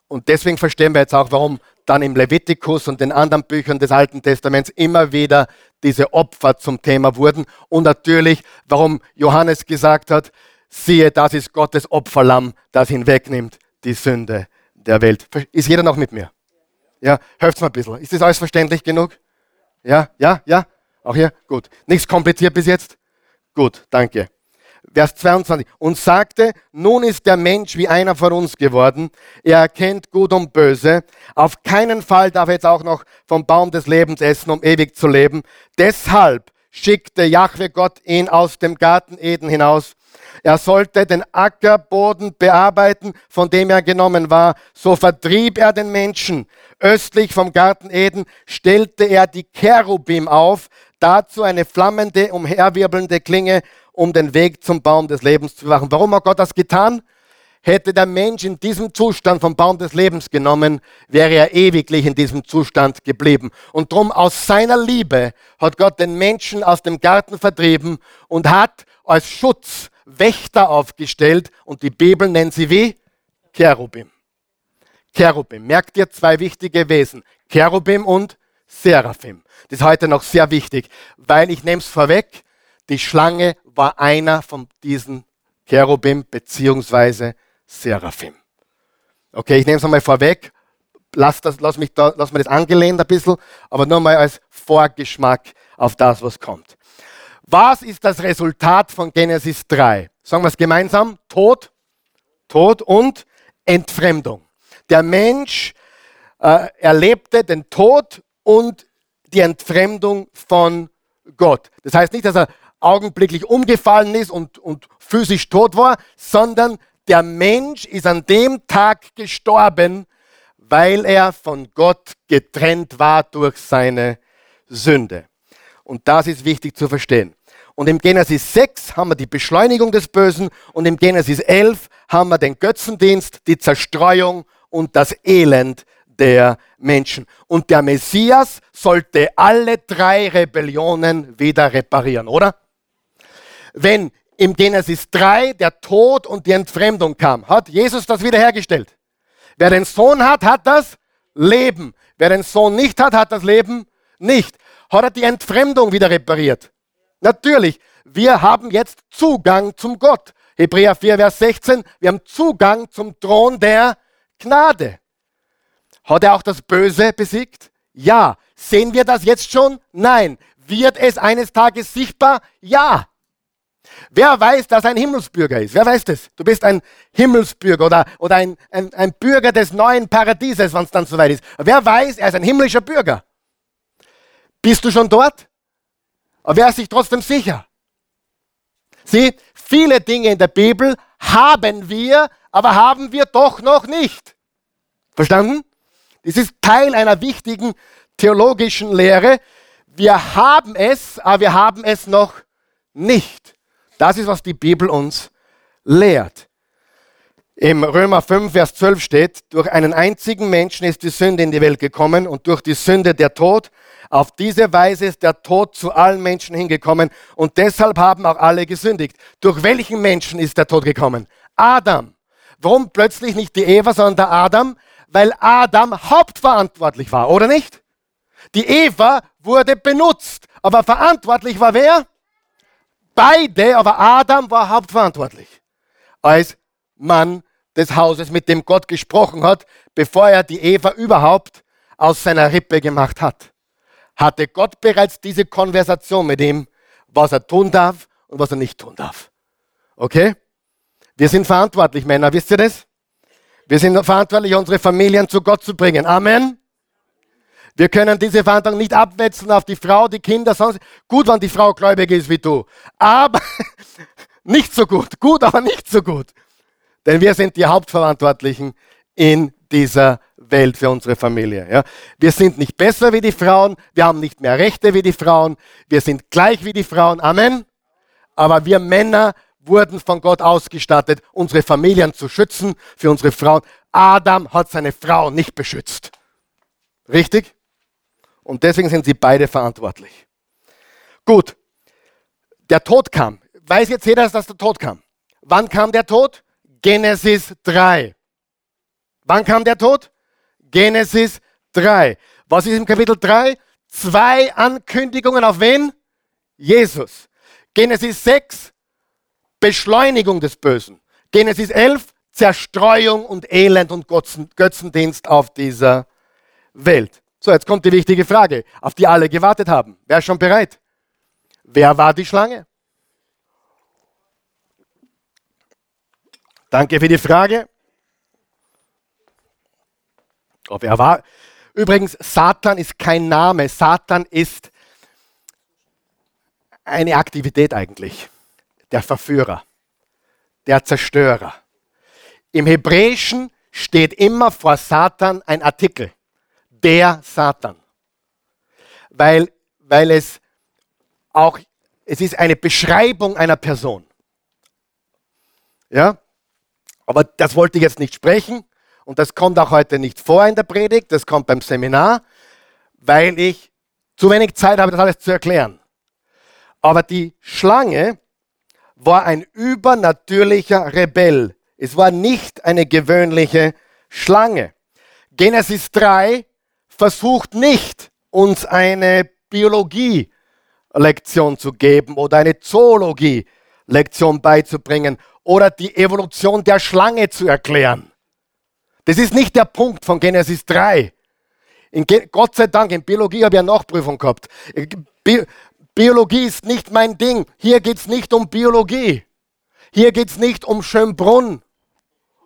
Und deswegen verstehen wir jetzt auch, warum dann im Levitikus und den anderen Büchern des Alten Testaments immer wieder diese Opfer zum Thema wurden. Und natürlich, warum Johannes gesagt hat, siehe, das ist Gottes Opferlamm, das hinwegnimmt die Sünde der Welt. Ist jeder noch mit mir? Ja, hört mal ein bisschen. Ist das alles verständlich genug? Ja, ja, ja? Auch hier? Gut. Nichts kompliziert bis jetzt? Gut, danke. Vers 22. Und sagte, nun ist der Mensch wie einer von uns geworden. Er erkennt Gut und Böse. Auf keinen Fall darf er jetzt auch noch vom Baum des Lebens essen, um ewig zu leben. Deshalb schickte Jahwe Gott ihn aus dem Garten Eden hinaus. Er sollte den Ackerboden bearbeiten, von dem er genommen war. So vertrieb er den Menschen. Östlich vom Garten Eden stellte er die Cherubim auf, dazu eine flammende, umherwirbelnde Klinge um den Weg zum Baum des Lebens zu machen. Warum hat Gott das getan? Hätte der Mensch in diesem Zustand vom Baum des Lebens genommen, wäre er ewiglich in diesem Zustand geblieben. Und drum aus seiner Liebe hat Gott den Menschen aus dem Garten vertrieben und hat als Schutz Wächter aufgestellt und die Bibel nennt sie wie? Cherubim. Cherubim. Merkt ihr zwei wichtige Wesen. Cherubim und Seraphim. Das ist heute noch sehr wichtig, weil ich nehme es vorweg, die Schlange war einer von diesen Cherubim beziehungsweise Seraphim. Okay, ich nehme es einmal vorweg. Lass, das, lass, mich da, lass mir das angelehnt ein bisschen, aber nur mal als Vorgeschmack auf das, was kommt. Was ist das Resultat von Genesis 3? Sagen wir es gemeinsam. Tod, Tod und Entfremdung. Der Mensch äh, erlebte den Tod und die Entfremdung von Gott. Das heißt nicht, dass er augenblicklich umgefallen ist und, und physisch tot war, sondern der Mensch ist an dem Tag gestorben, weil er von Gott getrennt war durch seine Sünde. Und das ist wichtig zu verstehen. Und im Genesis 6 haben wir die Beschleunigung des Bösen und im Genesis 11 haben wir den Götzendienst, die Zerstreuung und das Elend der Menschen. Und der Messias sollte alle drei Rebellionen wieder reparieren, oder? Wenn im Genesis 3 der Tod und die Entfremdung kam, hat Jesus das wiederhergestellt. Wer den Sohn hat, hat das Leben. Wer den Sohn nicht hat, hat das Leben nicht. Hat er die Entfremdung wieder repariert? Natürlich. Wir haben jetzt Zugang zum Gott. Hebräer 4, Vers 16. Wir haben Zugang zum Thron der Gnade. Hat er auch das Böse besiegt? Ja. Sehen wir das jetzt schon? Nein. Wird es eines Tages sichtbar? Ja. Wer weiß, dass er ein Himmelsbürger ist? Wer weiß das? Du bist ein Himmelsbürger oder, oder ein, ein, ein Bürger des neuen Paradieses, wenn es dann soweit ist. Wer weiß, er ist ein himmlischer Bürger? Bist du schon dort? Aber wer ist sich trotzdem sicher? Sieh, viele Dinge in der Bibel haben wir, aber haben wir doch noch nicht. Verstanden? Das ist Teil einer wichtigen theologischen Lehre. Wir haben es, aber wir haben es noch nicht. Das ist, was die Bibel uns lehrt. Im Römer 5, Vers 12 steht, durch einen einzigen Menschen ist die Sünde in die Welt gekommen und durch die Sünde der Tod. Auf diese Weise ist der Tod zu allen Menschen hingekommen und deshalb haben auch alle gesündigt. Durch welchen Menschen ist der Tod gekommen? Adam. Warum plötzlich nicht die Eva, sondern der Adam? Weil Adam hauptverantwortlich war, oder nicht? Die Eva wurde benutzt, aber verantwortlich war wer? Beide, aber Adam war hauptverantwortlich als Mann des Hauses, mit dem Gott gesprochen hat, bevor er die Eva überhaupt aus seiner Rippe gemacht hat. Hatte Gott bereits diese Konversation mit ihm, was er tun darf und was er nicht tun darf. Okay? Wir sind verantwortlich, Männer, wisst ihr das? Wir sind verantwortlich, unsere Familien zu Gott zu bringen. Amen. Wir können diese Verantwortung nicht abwechseln auf die Frau, die Kinder, sonst gut, wenn die Frau gläubig ist wie du. Aber [LAUGHS] nicht so gut. Gut, aber nicht so gut. Denn wir sind die Hauptverantwortlichen in dieser Welt für unsere Familie. Ja. Wir sind nicht besser wie die Frauen, wir haben nicht mehr Rechte wie die Frauen, wir sind gleich wie die Frauen. Amen. Aber wir Männer wurden von Gott ausgestattet, unsere Familien zu schützen, für unsere Frauen. Adam hat seine Frau nicht beschützt. Richtig? Und deswegen sind sie beide verantwortlich. Gut, der Tod kam. Weiß jetzt jeder, dass der Tod kam? Wann kam der Tod? Genesis 3. Wann kam der Tod? Genesis 3. Was ist im Kapitel 3? Zwei Ankündigungen auf wen? Jesus. Genesis 6, Beschleunigung des Bösen. Genesis 11, Zerstreuung und Elend und Götzendienst auf dieser Welt. So, jetzt kommt die wichtige Frage, auf die alle gewartet haben. Wer ist schon bereit? Wer war die Schlange? Danke für die Frage. Oh, wer war? Übrigens, Satan ist kein Name. Satan ist eine Aktivität eigentlich. Der Verführer, der Zerstörer. Im Hebräischen steht immer vor Satan ein Artikel. Der Satan. Weil, weil es auch, es ist eine Beschreibung einer Person. Ja? Aber das wollte ich jetzt nicht sprechen und das kommt auch heute nicht vor in der Predigt, das kommt beim Seminar, weil ich zu wenig Zeit habe, das alles zu erklären. Aber die Schlange war ein übernatürlicher Rebell, es war nicht eine gewöhnliche Schlange. Genesis 3 versucht nicht, uns eine Biologie-Lektion zu geben oder eine Zoologie-Lektion beizubringen oder die Evolution der Schlange zu erklären. Das ist nicht der Punkt von Genesis 3. Ge Gott sei Dank, in Biologie habe ich eine Nachprüfung gehabt. Bi Biologie ist nicht mein Ding. Hier geht es nicht um Biologie. Hier geht es nicht um Schönbrunn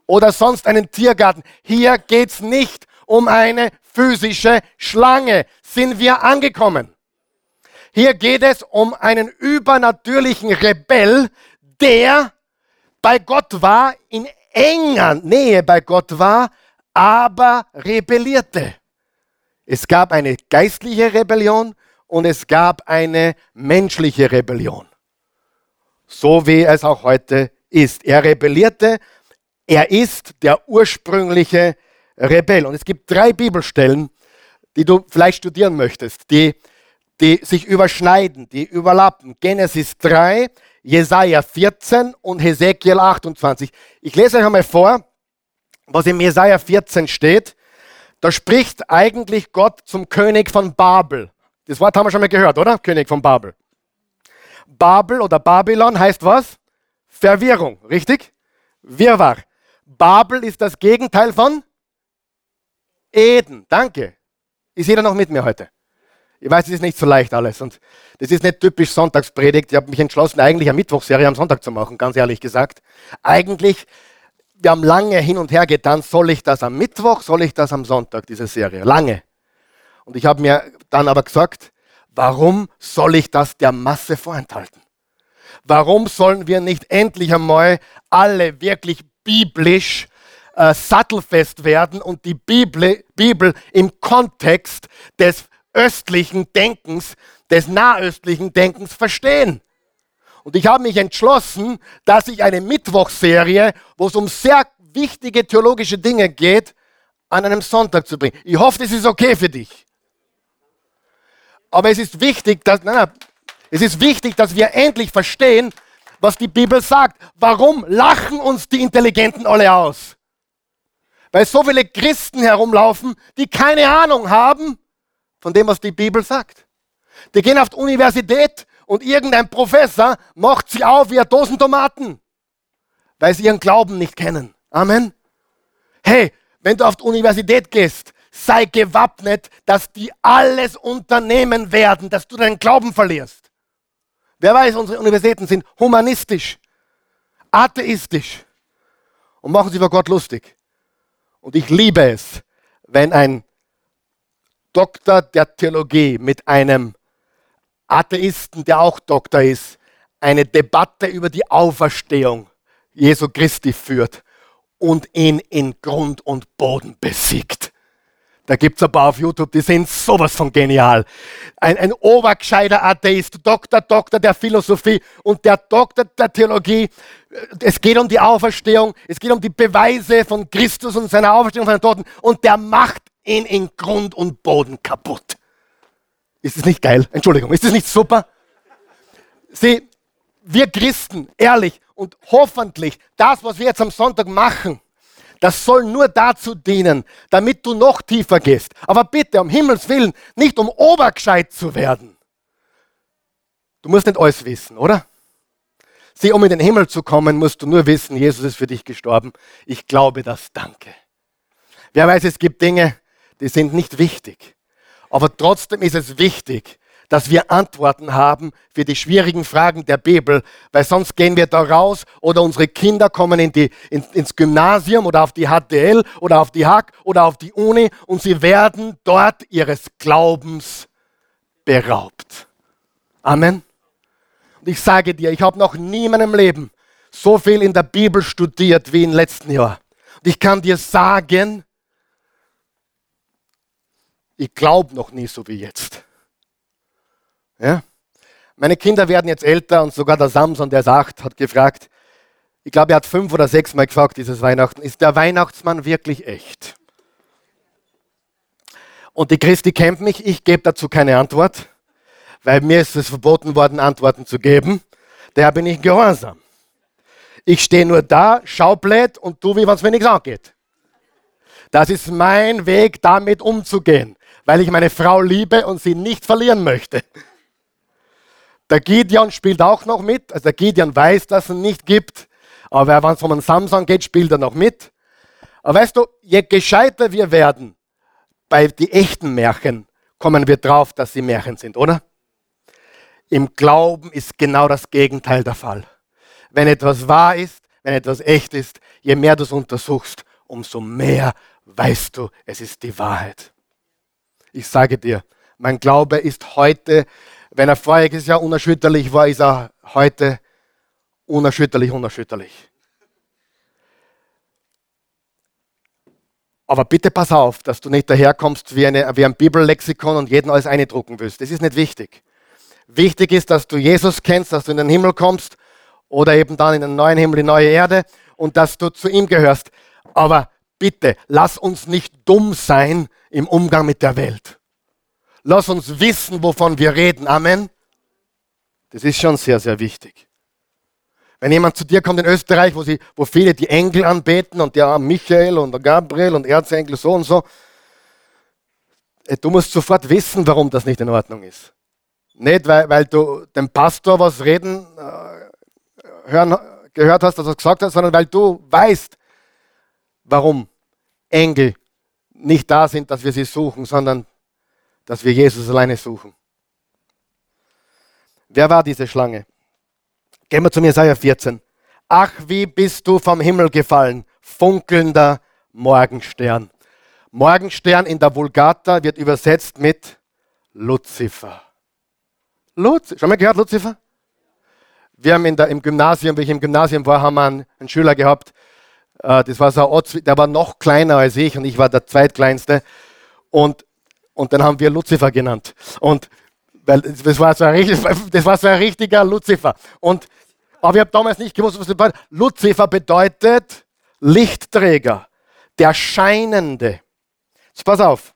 oder sonst einen Tiergarten. Hier geht es nicht um eine physische Schlange. Sind wir angekommen? Hier geht es um einen übernatürlichen Rebell, der bei Gott war, in enger Nähe bei Gott war, aber rebellierte. Es gab eine geistliche Rebellion und es gab eine menschliche Rebellion. So wie es auch heute ist. Er rebellierte er ist der ursprüngliche Rebell. Und es gibt drei Bibelstellen, die du vielleicht studieren möchtest, die, die sich überschneiden, die überlappen. Genesis 3, Jesaja 14 und Hesekiel 28. Ich lese euch einmal vor, was im Jesaja 14 steht. Da spricht eigentlich Gott zum König von Babel. Das Wort haben wir schon mal gehört, oder? König von Babel. Babel oder Babylon heißt was? Verwirrung, richtig? Wirrwarr. Babel ist das Gegenteil von Eden. Danke. Ist jeder noch mit mir heute? Ich weiß, es ist nicht so leicht alles. Und das ist nicht typisch Sonntagspredigt. Ich habe mich entschlossen, eigentlich eine Mittwochserie am Sonntag zu machen, ganz ehrlich gesagt. Eigentlich, wir haben lange hin und her getan, soll ich das am Mittwoch, soll ich das am Sonntag, diese Serie? Lange. Und ich habe mir dann aber gesagt, warum soll ich das der Masse vorenthalten? Warum sollen wir nicht endlich einmal alle wirklich biblisch äh, sattelfest werden und die Bibel, Bibel im Kontext des östlichen Denkens, des nahöstlichen Denkens verstehen. Und ich habe mich entschlossen, dass ich eine Mittwochserie, wo es um sehr wichtige theologische Dinge geht, an einem Sonntag zu bringen. Ich hoffe, das ist okay für dich. Aber es ist wichtig, dass, nein, es ist wichtig, dass wir endlich verstehen, was die Bibel sagt. Warum lachen uns die Intelligenten alle aus? Weil so viele Christen herumlaufen, die keine Ahnung haben von dem, was die Bibel sagt. Die gehen auf die Universität und irgendein Professor macht sie auf wie Dosen Tomaten, weil sie ihren Glauben nicht kennen. Amen. Hey, wenn du auf die Universität gehst, sei gewappnet, dass die alles unternehmen werden, dass du deinen Glauben verlierst. Wer weiß, unsere Universitäten sind humanistisch, atheistisch und machen sich über Gott lustig. Und ich liebe es, wenn ein Doktor der Theologie mit einem Atheisten, der auch Doktor ist, eine Debatte über die Auferstehung Jesu Christi führt und ihn in Grund und Boden besiegt. Da gibt es ein paar auf YouTube, die sind sowas von genial. Ein, ein obergescheider Atheist, Doktor, Doktor der Philosophie und der Doktor der Theologie. Es geht um die Auferstehung, es geht um die Beweise von Christus und seiner Auferstehung von den Toten und der macht ihn in Grund und Boden kaputt. Ist das nicht geil? Entschuldigung, ist das nicht super? Sie, wir Christen, ehrlich und hoffentlich, das, was wir jetzt am Sonntag machen, das soll nur dazu dienen, damit du noch tiefer gehst. Aber bitte, um Himmels Willen, nicht um obergescheit zu werden. Du musst nicht alles wissen, oder? Sieh, um in den Himmel zu kommen, musst du nur wissen, Jesus ist für dich gestorben. Ich glaube das, danke. Wer weiß, es gibt Dinge, die sind nicht wichtig. Aber trotzdem ist es wichtig, dass wir Antworten haben für die schwierigen Fragen der Bibel, weil sonst gehen wir da raus oder unsere Kinder kommen in die, in, ins Gymnasium oder auf die HTL oder auf die Hack oder auf die Uni und sie werden dort ihres Glaubens beraubt. Amen. Und ich sage dir, ich habe noch nie in meinem Leben so viel in der Bibel studiert wie im letzten Jahr. Und ich kann dir sagen, ich glaube noch nie so wie jetzt. Ja? Meine Kinder werden jetzt älter und sogar der Samson, der ist acht, hat gefragt, ich glaube, er hat fünf oder sechs Mal gefragt, dieses Weihnachten, ist der Weihnachtsmann wirklich echt? Und die Christi kennt mich, ich gebe dazu keine Antwort, weil mir ist es verboten worden, Antworten zu geben. Daher bin ich gehorsam. Ich stehe nur da, schau blöd und tu, wie was mir nichts angeht. Das ist mein Weg, damit umzugehen, weil ich meine Frau liebe und sie nicht verlieren möchte. Der Gideon spielt auch noch mit. Also der Gideon weiß, dass es ihn nicht gibt. Aber wenn es um einen Samson geht, spielt er noch mit. Aber weißt du, je gescheiter wir werden bei den echten Märchen, kommen wir drauf, dass sie Märchen sind, oder? Im Glauben ist genau das Gegenteil der Fall. Wenn etwas wahr ist, wenn etwas echt ist, je mehr du es untersuchst, umso mehr weißt du, es ist die Wahrheit. Ich sage dir, mein Glaube ist heute wenn er voriges Jahr unerschütterlich war, ist er heute unerschütterlich, unerschütterlich. Aber bitte pass auf, dass du nicht daherkommst wie, eine, wie ein Bibellexikon und jeden alles eindrucken willst. Das ist nicht wichtig. Wichtig ist, dass du Jesus kennst, dass du in den Himmel kommst oder eben dann in den neuen Himmel, die neue Erde und dass du zu ihm gehörst. Aber bitte, lass uns nicht dumm sein im Umgang mit der Welt. Lass uns wissen, wovon wir reden. Amen. Das ist schon sehr, sehr wichtig. Wenn jemand zu dir kommt in Österreich, wo, sie, wo viele die Engel anbeten und der Michael und der Gabriel und Erzengel so und so, äh, du musst sofort wissen, warum das nicht in Ordnung ist. Nicht, weil, weil du dem Pastor was reden äh, hören, gehört hast, dass er gesagt hat, sondern weil du weißt, warum Engel nicht da sind, dass wir sie suchen, sondern dass wir Jesus alleine suchen. Wer war diese Schlange? Gehen wir zum Jesaja 14. Ach, wie bist du vom Himmel gefallen, funkelnder Morgenstern. Morgenstern in der Vulgata wird übersetzt mit Luzifer. Luz Schon mal gehört, Luzifer? Wir haben der, im Gymnasium, wie ich im Gymnasium war, haben wir einen, einen Schüler gehabt, äh, das war so ein der war noch kleiner als ich und ich war der zweitkleinste. Und und dann haben wir Luzifer genannt. Und weil das war so ein, das war so ein richtiger Luzifer. Und, aber ich habe damals nicht gewusst, was das bedeutet. Luzifer bedeutet Lichtträger, der Scheinende. Jetzt pass auf.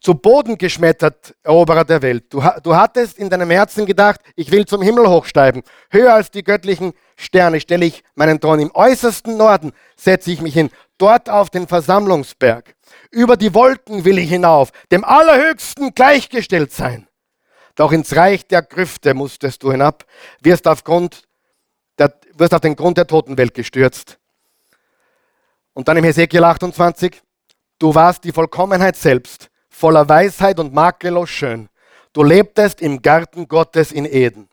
Zu Boden geschmettert, Eroberer der Welt. Du, du hattest in deinem Herzen gedacht, ich will zum Himmel hochsteigen. Höher als die göttlichen Sterne stelle ich meinen Thron. Im äußersten Norden setze ich mich hin. Dort auf den Versammlungsberg. Über die Wolken will ich hinauf, dem Allerhöchsten gleichgestellt sein. Doch ins Reich der Grüfte musstest du hinab, wirst, aufgrund der, wirst auf den Grund der Totenwelt gestürzt. Und dann im Hesekiel 28, du warst die Vollkommenheit selbst, voller Weisheit und makellos schön. Du lebtest im Garten Gottes in Eden.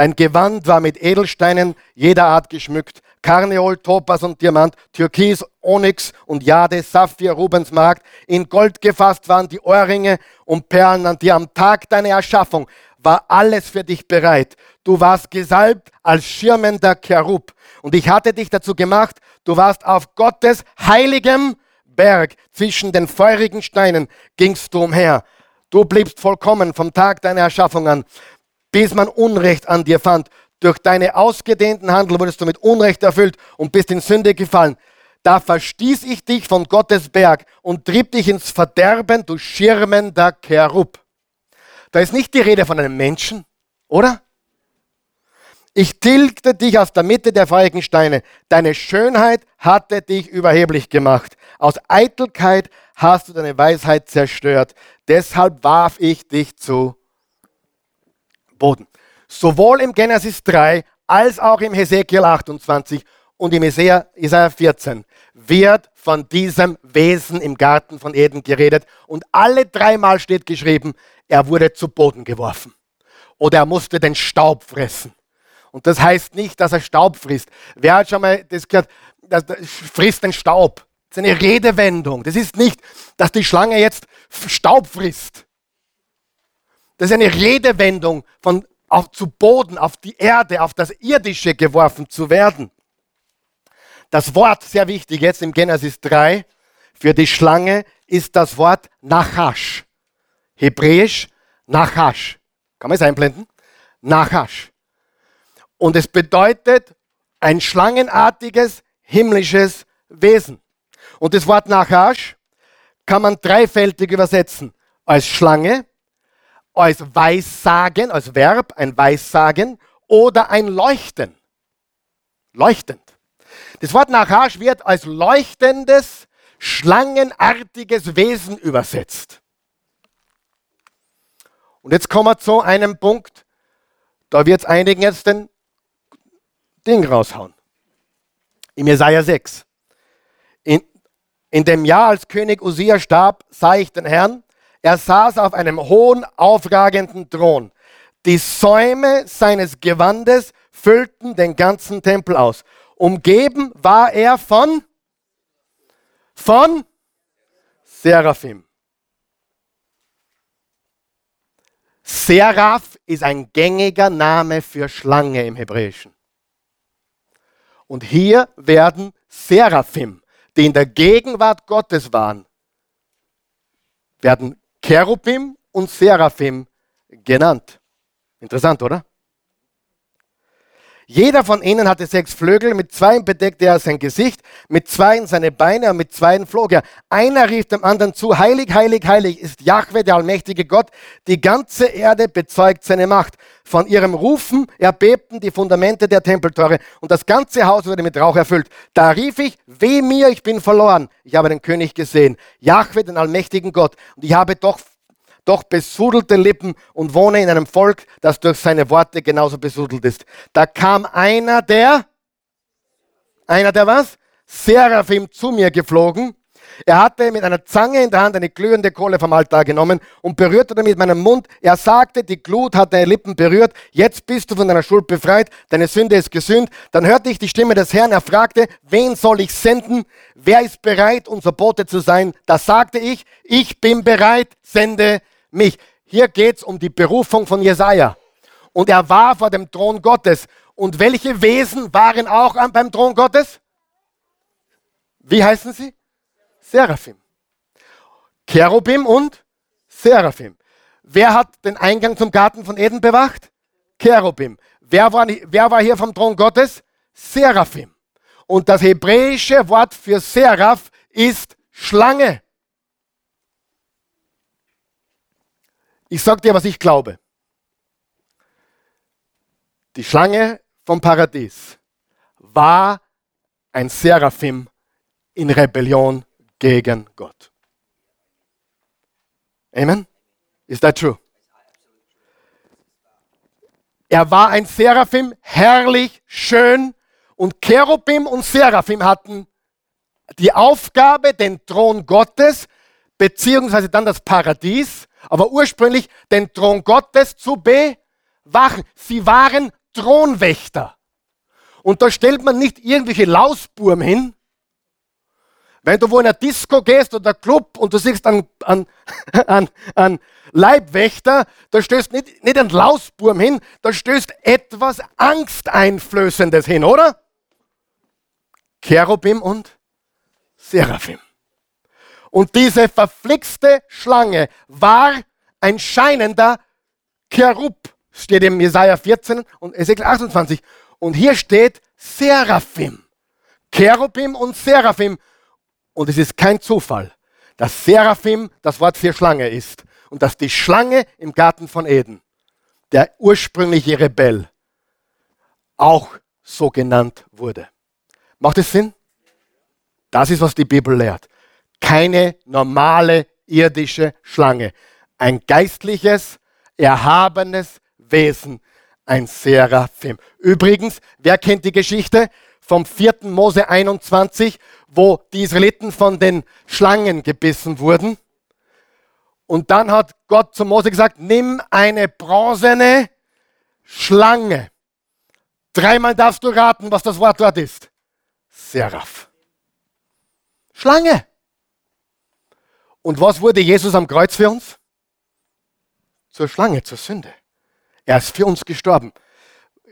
Dein Gewand war mit Edelsteinen jeder Art geschmückt, Karneol, Topas und Diamant, Türkis, Onyx und Jade, Saphir, Rubensmarkt. In Gold gefasst waren die Ohrringe und Perlen an dir. Am Tag deiner Erschaffung war alles für dich bereit. Du warst gesalbt als schirmender Cherub. Und ich hatte dich dazu gemacht, du warst auf Gottes heiligem Berg. Zwischen den feurigen Steinen gingst du umher. Du bliebst vollkommen vom Tag deiner Erschaffung an, bis man Unrecht an dir fand. Durch deine ausgedehnten Handel wurdest du mit Unrecht erfüllt und bist in Sünde gefallen. Da verstieß ich dich von Gottes Berg und trieb dich ins Verderben, du schirmender Cherub. Da ist nicht die Rede von einem Menschen, oder? Ich tilgte dich aus der Mitte der feurigen Steine. Deine Schönheit hatte dich überheblich gemacht. Aus Eitelkeit hast du deine Weisheit zerstört. Deshalb warf ich dich zu Boden. Sowohl im Genesis 3 als auch im Hesekiel 28 und im Isaiah 14 wird von diesem Wesen im Garten von Eden geredet. Und alle dreimal steht geschrieben, er wurde zu Boden geworfen. Oder er musste den Staub fressen. Und das heißt nicht, dass er Staub frisst. Wer hat schon mal das gehört? Das frisst den Staub. Das ist eine Redewendung. Das ist nicht, dass die Schlange jetzt Staub frisst. Das ist eine Redewendung von auf, zu Boden, auf die Erde, auf das Irdische geworfen zu werden. Das Wort, sehr wichtig jetzt im Genesis 3, für die Schlange ist das Wort Nachash. Hebräisch Nachash. Kann man es einblenden? Nachash. Und es bedeutet ein schlangenartiges himmlisches Wesen. Und das Wort Nachash kann man dreifältig übersetzen. Als Schlange, als Weissagen, als Verb, ein Weissagen oder ein Leuchten. Leuchtend. Das Wort Nachash wird als leuchtendes, schlangenartiges Wesen übersetzt. Und jetzt kommen wir zu einem Punkt, da wird es einigen jetzt den Ding raushauen. Im Jesaja 6. In, in dem Jahr, als König Usia starb, sah ich den Herrn. Er saß auf einem hohen, aufragenden Thron. Die Säume seines Gewandes füllten den ganzen Tempel aus. Umgeben war er von, von Seraphim. Seraph ist ein gängiger Name für Schlange im Hebräischen. Und hier werden Seraphim, die in der Gegenwart Gottes waren, werden Cherubim und Seraphim genannt. Interessant, oder? Jeder von ihnen hatte sechs Flügel, mit zwei bedeckte er sein Gesicht, mit zwei seine Beine und mit zwei flog er. Einer rief dem anderen zu, heilig, heilig, heilig ist Jahwe, der allmächtige Gott. Die ganze Erde bezeugt seine Macht. Von ihrem Rufen erbebten die Fundamente der Tempeltore und das ganze Haus wurde mit Rauch erfüllt. Da rief ich, weh mir, ich bin verloren. Ich habe den König gesehen, Jahwe, den allmächtigen Gott. Und ich habe doch doch besudelte Lippen und wohne in einem Volk, das durch seine Worte genauso besudelt ist. Da kam einer der, einer der was? Seraphim zu mir geflogen. Er hatte mit einer Zange in der Hand eine glühende Kohle vom Altar genommen und berührte damit meinen Mund. Er sagte, die Glut hat deine Lippen berührt. Jetzt bist du von deiner Schuld befreit. Deine Sünde ist gesühnt. Dann hörte ich die Stimme des Herrn. Er fragte, wen soll ich senden? Wer ist bereit, unser Bote zu sein? Da sagte ich, ich bin bereit, sende mich. Hier geht es um die Berufung von Jesaja. Und er war vor dem Thron Gottes. Und welche Wesen waren auch beim Thron Gottes? Wie heißen sie? Seraphim. Cherubim und Seraphim. Wer hat den Eingang zum Garten von Eden bewacht? Cherubim. Wer war, wer war hier vom Thron Gottes? Seraphim. Und das hebräische Wort für Seraph ist Schlange. Ich sage dir, was ich glaube. Die Schlange vom Paradies war ein Seraphim in Rebellion gegen Gott. Amen? Is that true? Er war ein Seraphim, herrlich, schön, und Cherubim und Seraphim hatten die Aufgabe, den Thron Gottes, beziehungsweise dann das Paradies, aber ursprünglich den Thron Gottes zu bewachen. Sie waren Thronwächter. Und da stellt man nicht irgendwelche Lausburm hin. Wenn du wo in eine Disco gehst oder Club und du siehst einen, einen, [LAUGHS] einen, einen Leibwächter, da stößt nicht, nicht ein Lausburm hin, da stößt etwas Angsteinflößendes hin, oder? Cherubim und Seraphim. Und diese verflixte Schlange war ein scheinender Cherub, steht im Jesaja 14 und Ezekiel 28. Und hier steht Seraphim. Cherubim und Seraphim. Und es ist kein Zufall, dass Seraphim das Wort für Schlange ist. Und dass die Schlange im Garten von Eden, der ursprüngliche Rebell, auch so genannt wurde. Macht es Sinn? Das ist, was die Bibel lehrt. Keine normale irdische Schlange. Ein geistliches, erhabenes Wesen. Ein Seraphim. Übrigens, wer kennt die Geschichte vom 4. Mose 21, wo die Israeliten von den Schlangen gebissen wurden? Und dann hat Gott zu Mose gesagt, nimm eine bronzene Schlange. Dreimal darfst du raten, was das Wort dort ist. Seraph. Schlange. Und was wurde Jesus am Kreuz für uns? Zur Schlange, zur Sünde. Er ist für uns gestorben.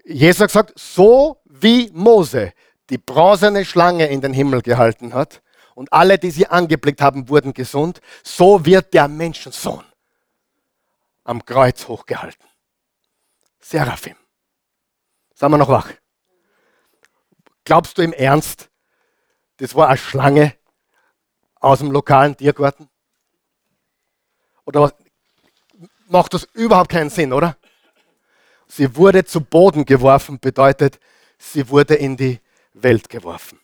Jesus hat gesagt, so wie Mose die bronzene Schlange in den Himmel gehalten hat und alle, die sie angeblickt haben, wurden gesund, so wird der Menschensohn am Kreuz hochgehalten. Seraphim. Sagen wir noch wach. Glaubst du im Ernst, das war eine Schlange aus dem lokalen Tiergarten? Oder was? Macht das überhaupt keinen Sinn, oder? Sie wurde zu Boden geworfen, bedeutet, sie wurde in die Welt geworfen,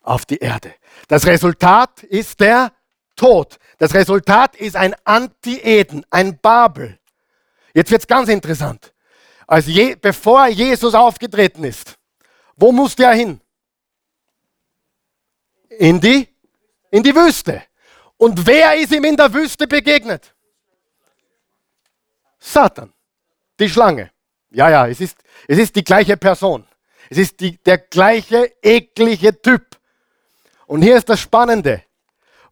auf die Erde. Das Resultat ist der Tod. Das Resultat ist ein Anti-Eden, ein Babel. Jetzt wird es ganz interessant. Als je, bevor Jesus aufgetreten ist, wo musste er hin? In die, in die Wüste. Und wer ist ihm in der Wüste begegnet? Satan, die Schlange. Ja, ja, es ist, es ist die gleiche Person. Es ist die, der gleiche eklige Typ. Und hier ist das Spannende.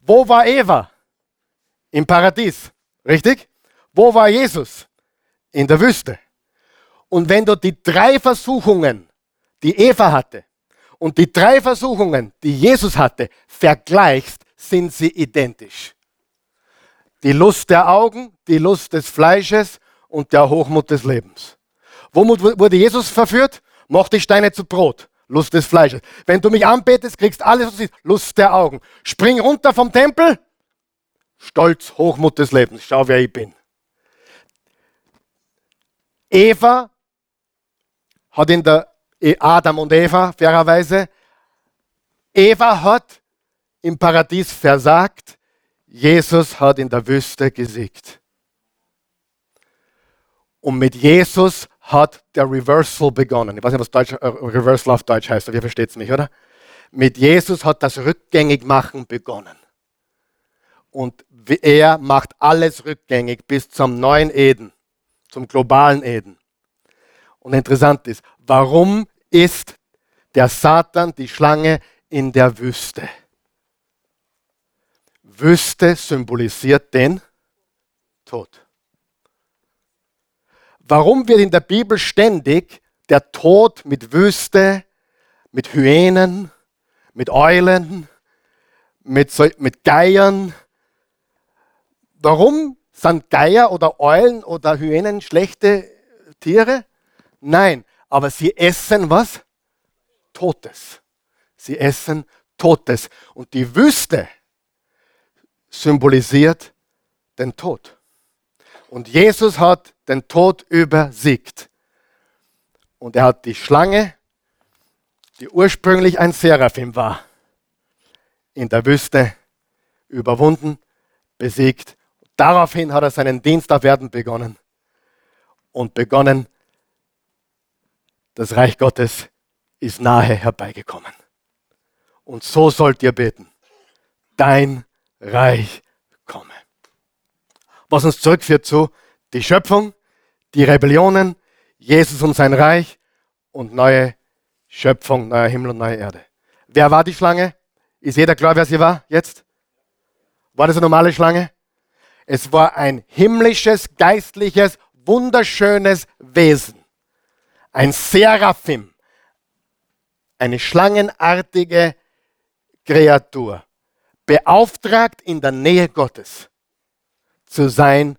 Wo war Eva? Im Paradies. Richtig? Wo war Jesus? In der Wüste. Und wenn du die drei Versuchungen, die Eva hatte, und die drei Versuchungen, die Jesus hatte, vergleichst, sind sie identisch. Die Lust der Augen, die Lust des Fleisches und der Hochmut des Lebens. Womit wurde Jesus verführt? Mach die Steine zu Brot. Lust des Fleisches. Wenn du mich anbetest, kriegst alles, was du siehst. Lust der Augen. Spring runter vom Tempel. Stolz, Hochmut des Lebens. Schau, wer ich bin. Eva hat in der e- Adam und Eva fairerweise, Eva hat im Paradies versagt, Jesus hat in der Wüste gesiegt. Und mit Jesus hat der Reversal begonnen. Ich weiß nicht, was Deutsch, äh, Reversal auf Deutsch heißt, aber ihr versteht es nicht, oder? Mit Jesus hat das Rückgängigmachen begonnen. Und er macht alles rückgängig bis zum neuen Eden, zum globalen Eden. Und interessant ist, warum ist der Satan, die Schlange, in der Wüste? Wüste symbolisiert den Tod. Warum wird in der Bibel ständig der Tod mit Wüste, mit Hyänen, mit Eulen, mit, mit Geiern? Warum sind Geier oder Eulen oder Hyänen schlechte Tiere? Nein, aber sie essen was? Totes. Sie essen Totes. Und die Wüste symbolisiert den Tod. Und Jesus hat den Tod übersiegt. Und er hat die Schlange, die ursprünglich ein Seraphim war, in der Wüste überwunden, besiegt. Daraufhin hat er seinen Dienst auf Erden begonnen und begonnen, das Reich Gottes ist nahe herbeigekommen. Und so sollt ihr beten. Dein Reich komme. Was uns zurückführt zu die Schöpfung, die Rebellionen, Jesus und sein Reich und neue Schöpfung, neuer Himmel und neue Erde. Wer war die Schlange? Ist jeder klar, wer sie war jetzt? War das eine normale Schlange? Es war ein himmlisches, geistliches, wunderschönes Wesen ein Seraphim, eine schlangenartige Kreatur, beauftragt in der Nähe Gottes zu sein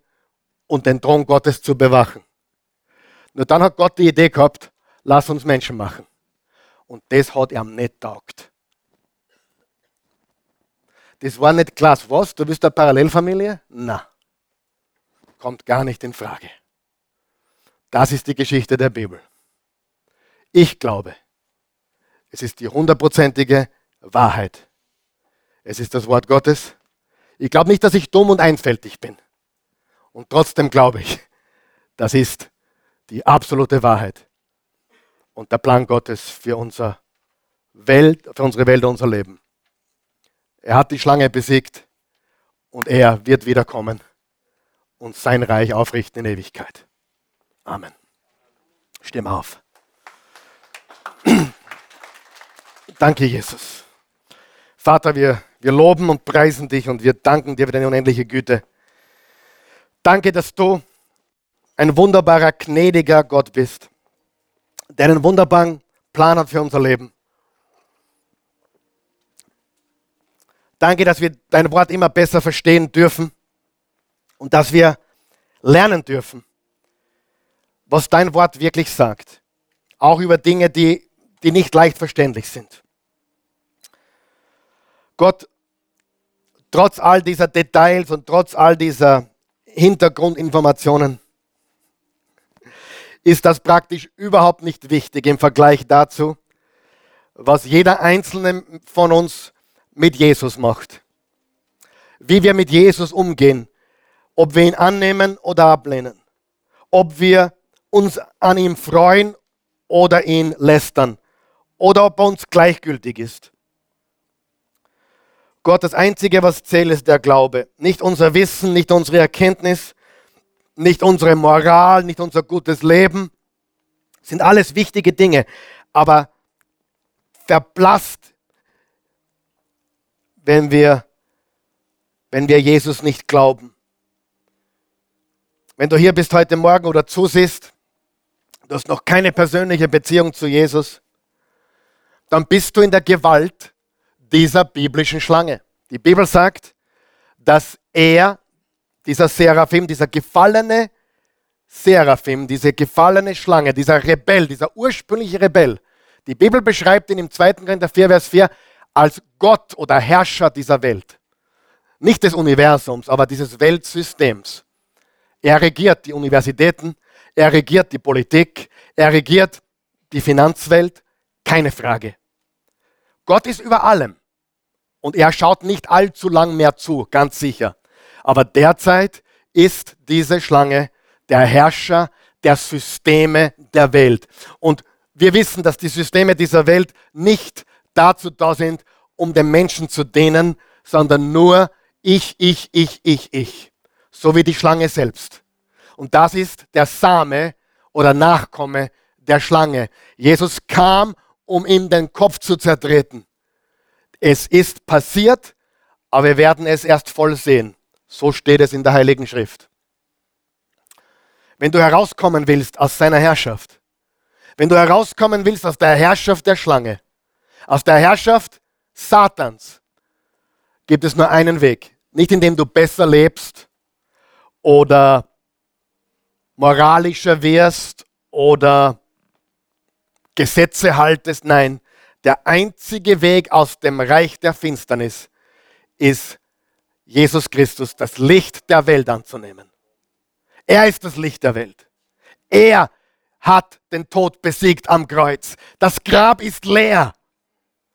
und den Thron Gottes zu bewachen. Nur dann hat Gott die Idee gehabt, lass uns Menschen machen. Und das hat er nicht taugt. Das war nicht klar. Was? Du bist eine Parallelfamilie? Na, kommt gar nicht in Frage. Das ist die Geschichte der Bibel. Ich glaube, es ist die hundertprozentige Wahrheit. Es ist das Wort Gottes. Ich glaube nicht, dass ich dumm und einfältig bin. Und trotzdem glaube ich, das ist die absolute Wahrheit und der Plan Gottes für, unser Welt, für unsere Welt unser Leben. Er hat die Schlange besiegt und er wird wiederkommen und sein Reich aufrichten in Ewigkeit. Amen. Stimm auf. [CLEARS THROAT] Danke, Jesus. Vater, wir, wir loben und preisen dich und wir danken dir für deine unendliche Güte. Danke, dass du ein wunderbarer, gnädiger Gott bist, der einen wunderbaren Plan hat für unser Leben. Danke, dass wir dein Wort immer besser verstehen dürfen und dass wir lernen dürfen, was dein Wort wirklich sagt. Auch über Dinge, die, die nicht leicht verständlich sind. Gott, trotz all dieser Details und trotz all dieser Hintergrundinformationen, ist das praktisch überhaupt nicht wichtig im Vergleich dazu, was jeder einzelne von uns mit Jesus macht. Wie wir mit Jesus umgehen, ob wir ihn annehmen oder ablehnen, ob wir uns an ihm freuen oder ihn lästern oder ob er uns gleichgültig ist. Gott, das Einzige, was zählt, ist der Glaube. Nicht unser Wissen, nicht unsere Erkenntnis, nicht unsere Moral, nicht unser gutes Leben. Sind alles wichtige Dinge. Aber verblasst, wenn wir, wenn wir Jesus nicht glauben. Wenn du hier bist heute Morgen oder zusiehst, du hast noch keine persönliche Beziehung zu Jesus, dann bist du in der Gewalt dieser biblischen Schlange. Die Bibel sagt, dass er, dieser Seraphim, dieser gefallene Seraphim, diese gefallene Schlange, dieser Rebell, dieser ursprüngliche Rebell, die Bibel beschreibt ihn im 2. Korinther 4, Vers 4 als Gott oder Herrscher dieser Welt. Nicht des Universums, aber dieses Weltsystems. Er regiert die Universitäten, er regiert die Politik, er regiert die Finanzwelt, keine Frage. Gott ist über allem. Und er schaut nicht allzu lang mehr zu, ganz sicher. Aber derzeit ist diese Schlange der Herrscher der Systeme der Welt. Und wir wissen, dass die Systeme dieser Welt nicht dazu da sind, um den Menschen zu dienen, sondern nur ich, ich, ich, ich, ich. So wie die Schlange selbst. Und das ist der Same oder Nachkomme der Schlange. Jesus kam, um ihm den Kopf zu zertreten. Es ist passiert, aber wir werden es erst voll sehen. So steht es in der Heiligen Schrift. Wenn du herauskommen willst aus seiner Herrschaft, wenn du herauskommen willst aus der Herrschaft der Schlange, aus der Herrschaft Satans, gibt es nur einen Weg. Nicht indem du besser lebst oder moralischer wirst oder Gesetze haltest. Nein, der einzige Weg aus dem Reich der Finsternis ist Jesus Christus, das Licht der Welt anzunehmen. Er ist das Licht der Welt. Er hat den Tod besiegt am Kreuz. Das Grab ist leer.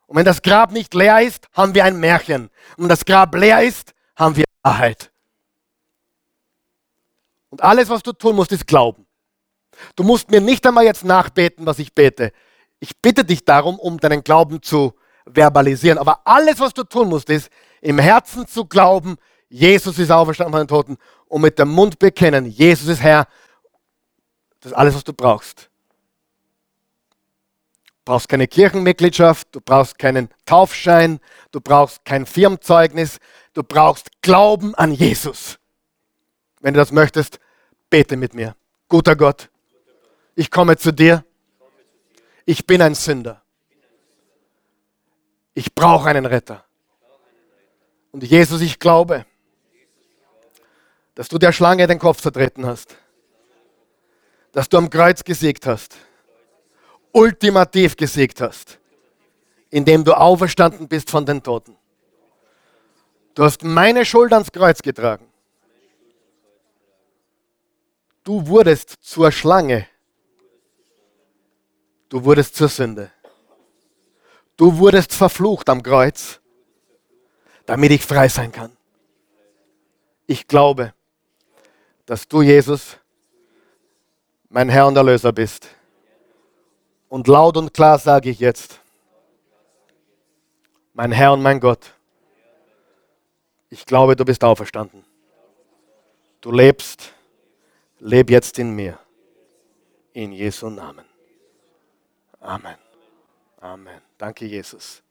Und wenn das Grab nicht leer ist, haben wir ein Märchen. Und wenn das Grab leer ist, haben wir Wahrheit. Und alles, was du tun musst, ist glauben. Du musst mir nicht einmal jetzt nachbeten, was ich bete. Ich bitte dich darum, um deinen Glauben zu verbalisieren. Aber alles, was du tun musst, ist, im Herzen zu glauben, Jesus ist auferstanden von den Toten und mit dem Mund bekennen, Jesus ist Herr. Das ist alles, was du brauchst. Du brauchst keine Kirchenmitgliedschaft, du brauchst keinen Taufschein, du brauchst kein Firmenzeugnis, du brauchst Glauben an Jesus. Wenn du das möchtest, bete mit mir. Guter Gott, ich komme zu dir. Ich bin ein Sünder. Ich brauche einen Retter. Und Jesus, ich glaube, dass du der Schlange den Kopf zertreten hast, dass du am Kreuz gesiegt hast, ultimativ gesiegt hast, indem du auferstanden bist von den Toten. Du hast meine Schuld ans Kreuz getragen. Du wurdest zur Schlange, Du wurdest zur Sünde. Du wurdest verflucht am Kreuz, damit ich frei sein kann. Ich glaube, dass du, Jesus, mein Herr und Erlöser bist. Und laut und klar sage ich jetzt, mein Herr und mein Gott, ich glaube, du bist auferstanden. Du lebst, leb jetzt in mir. In Jesu Namen. Amen. Amen. Danke, Jesus.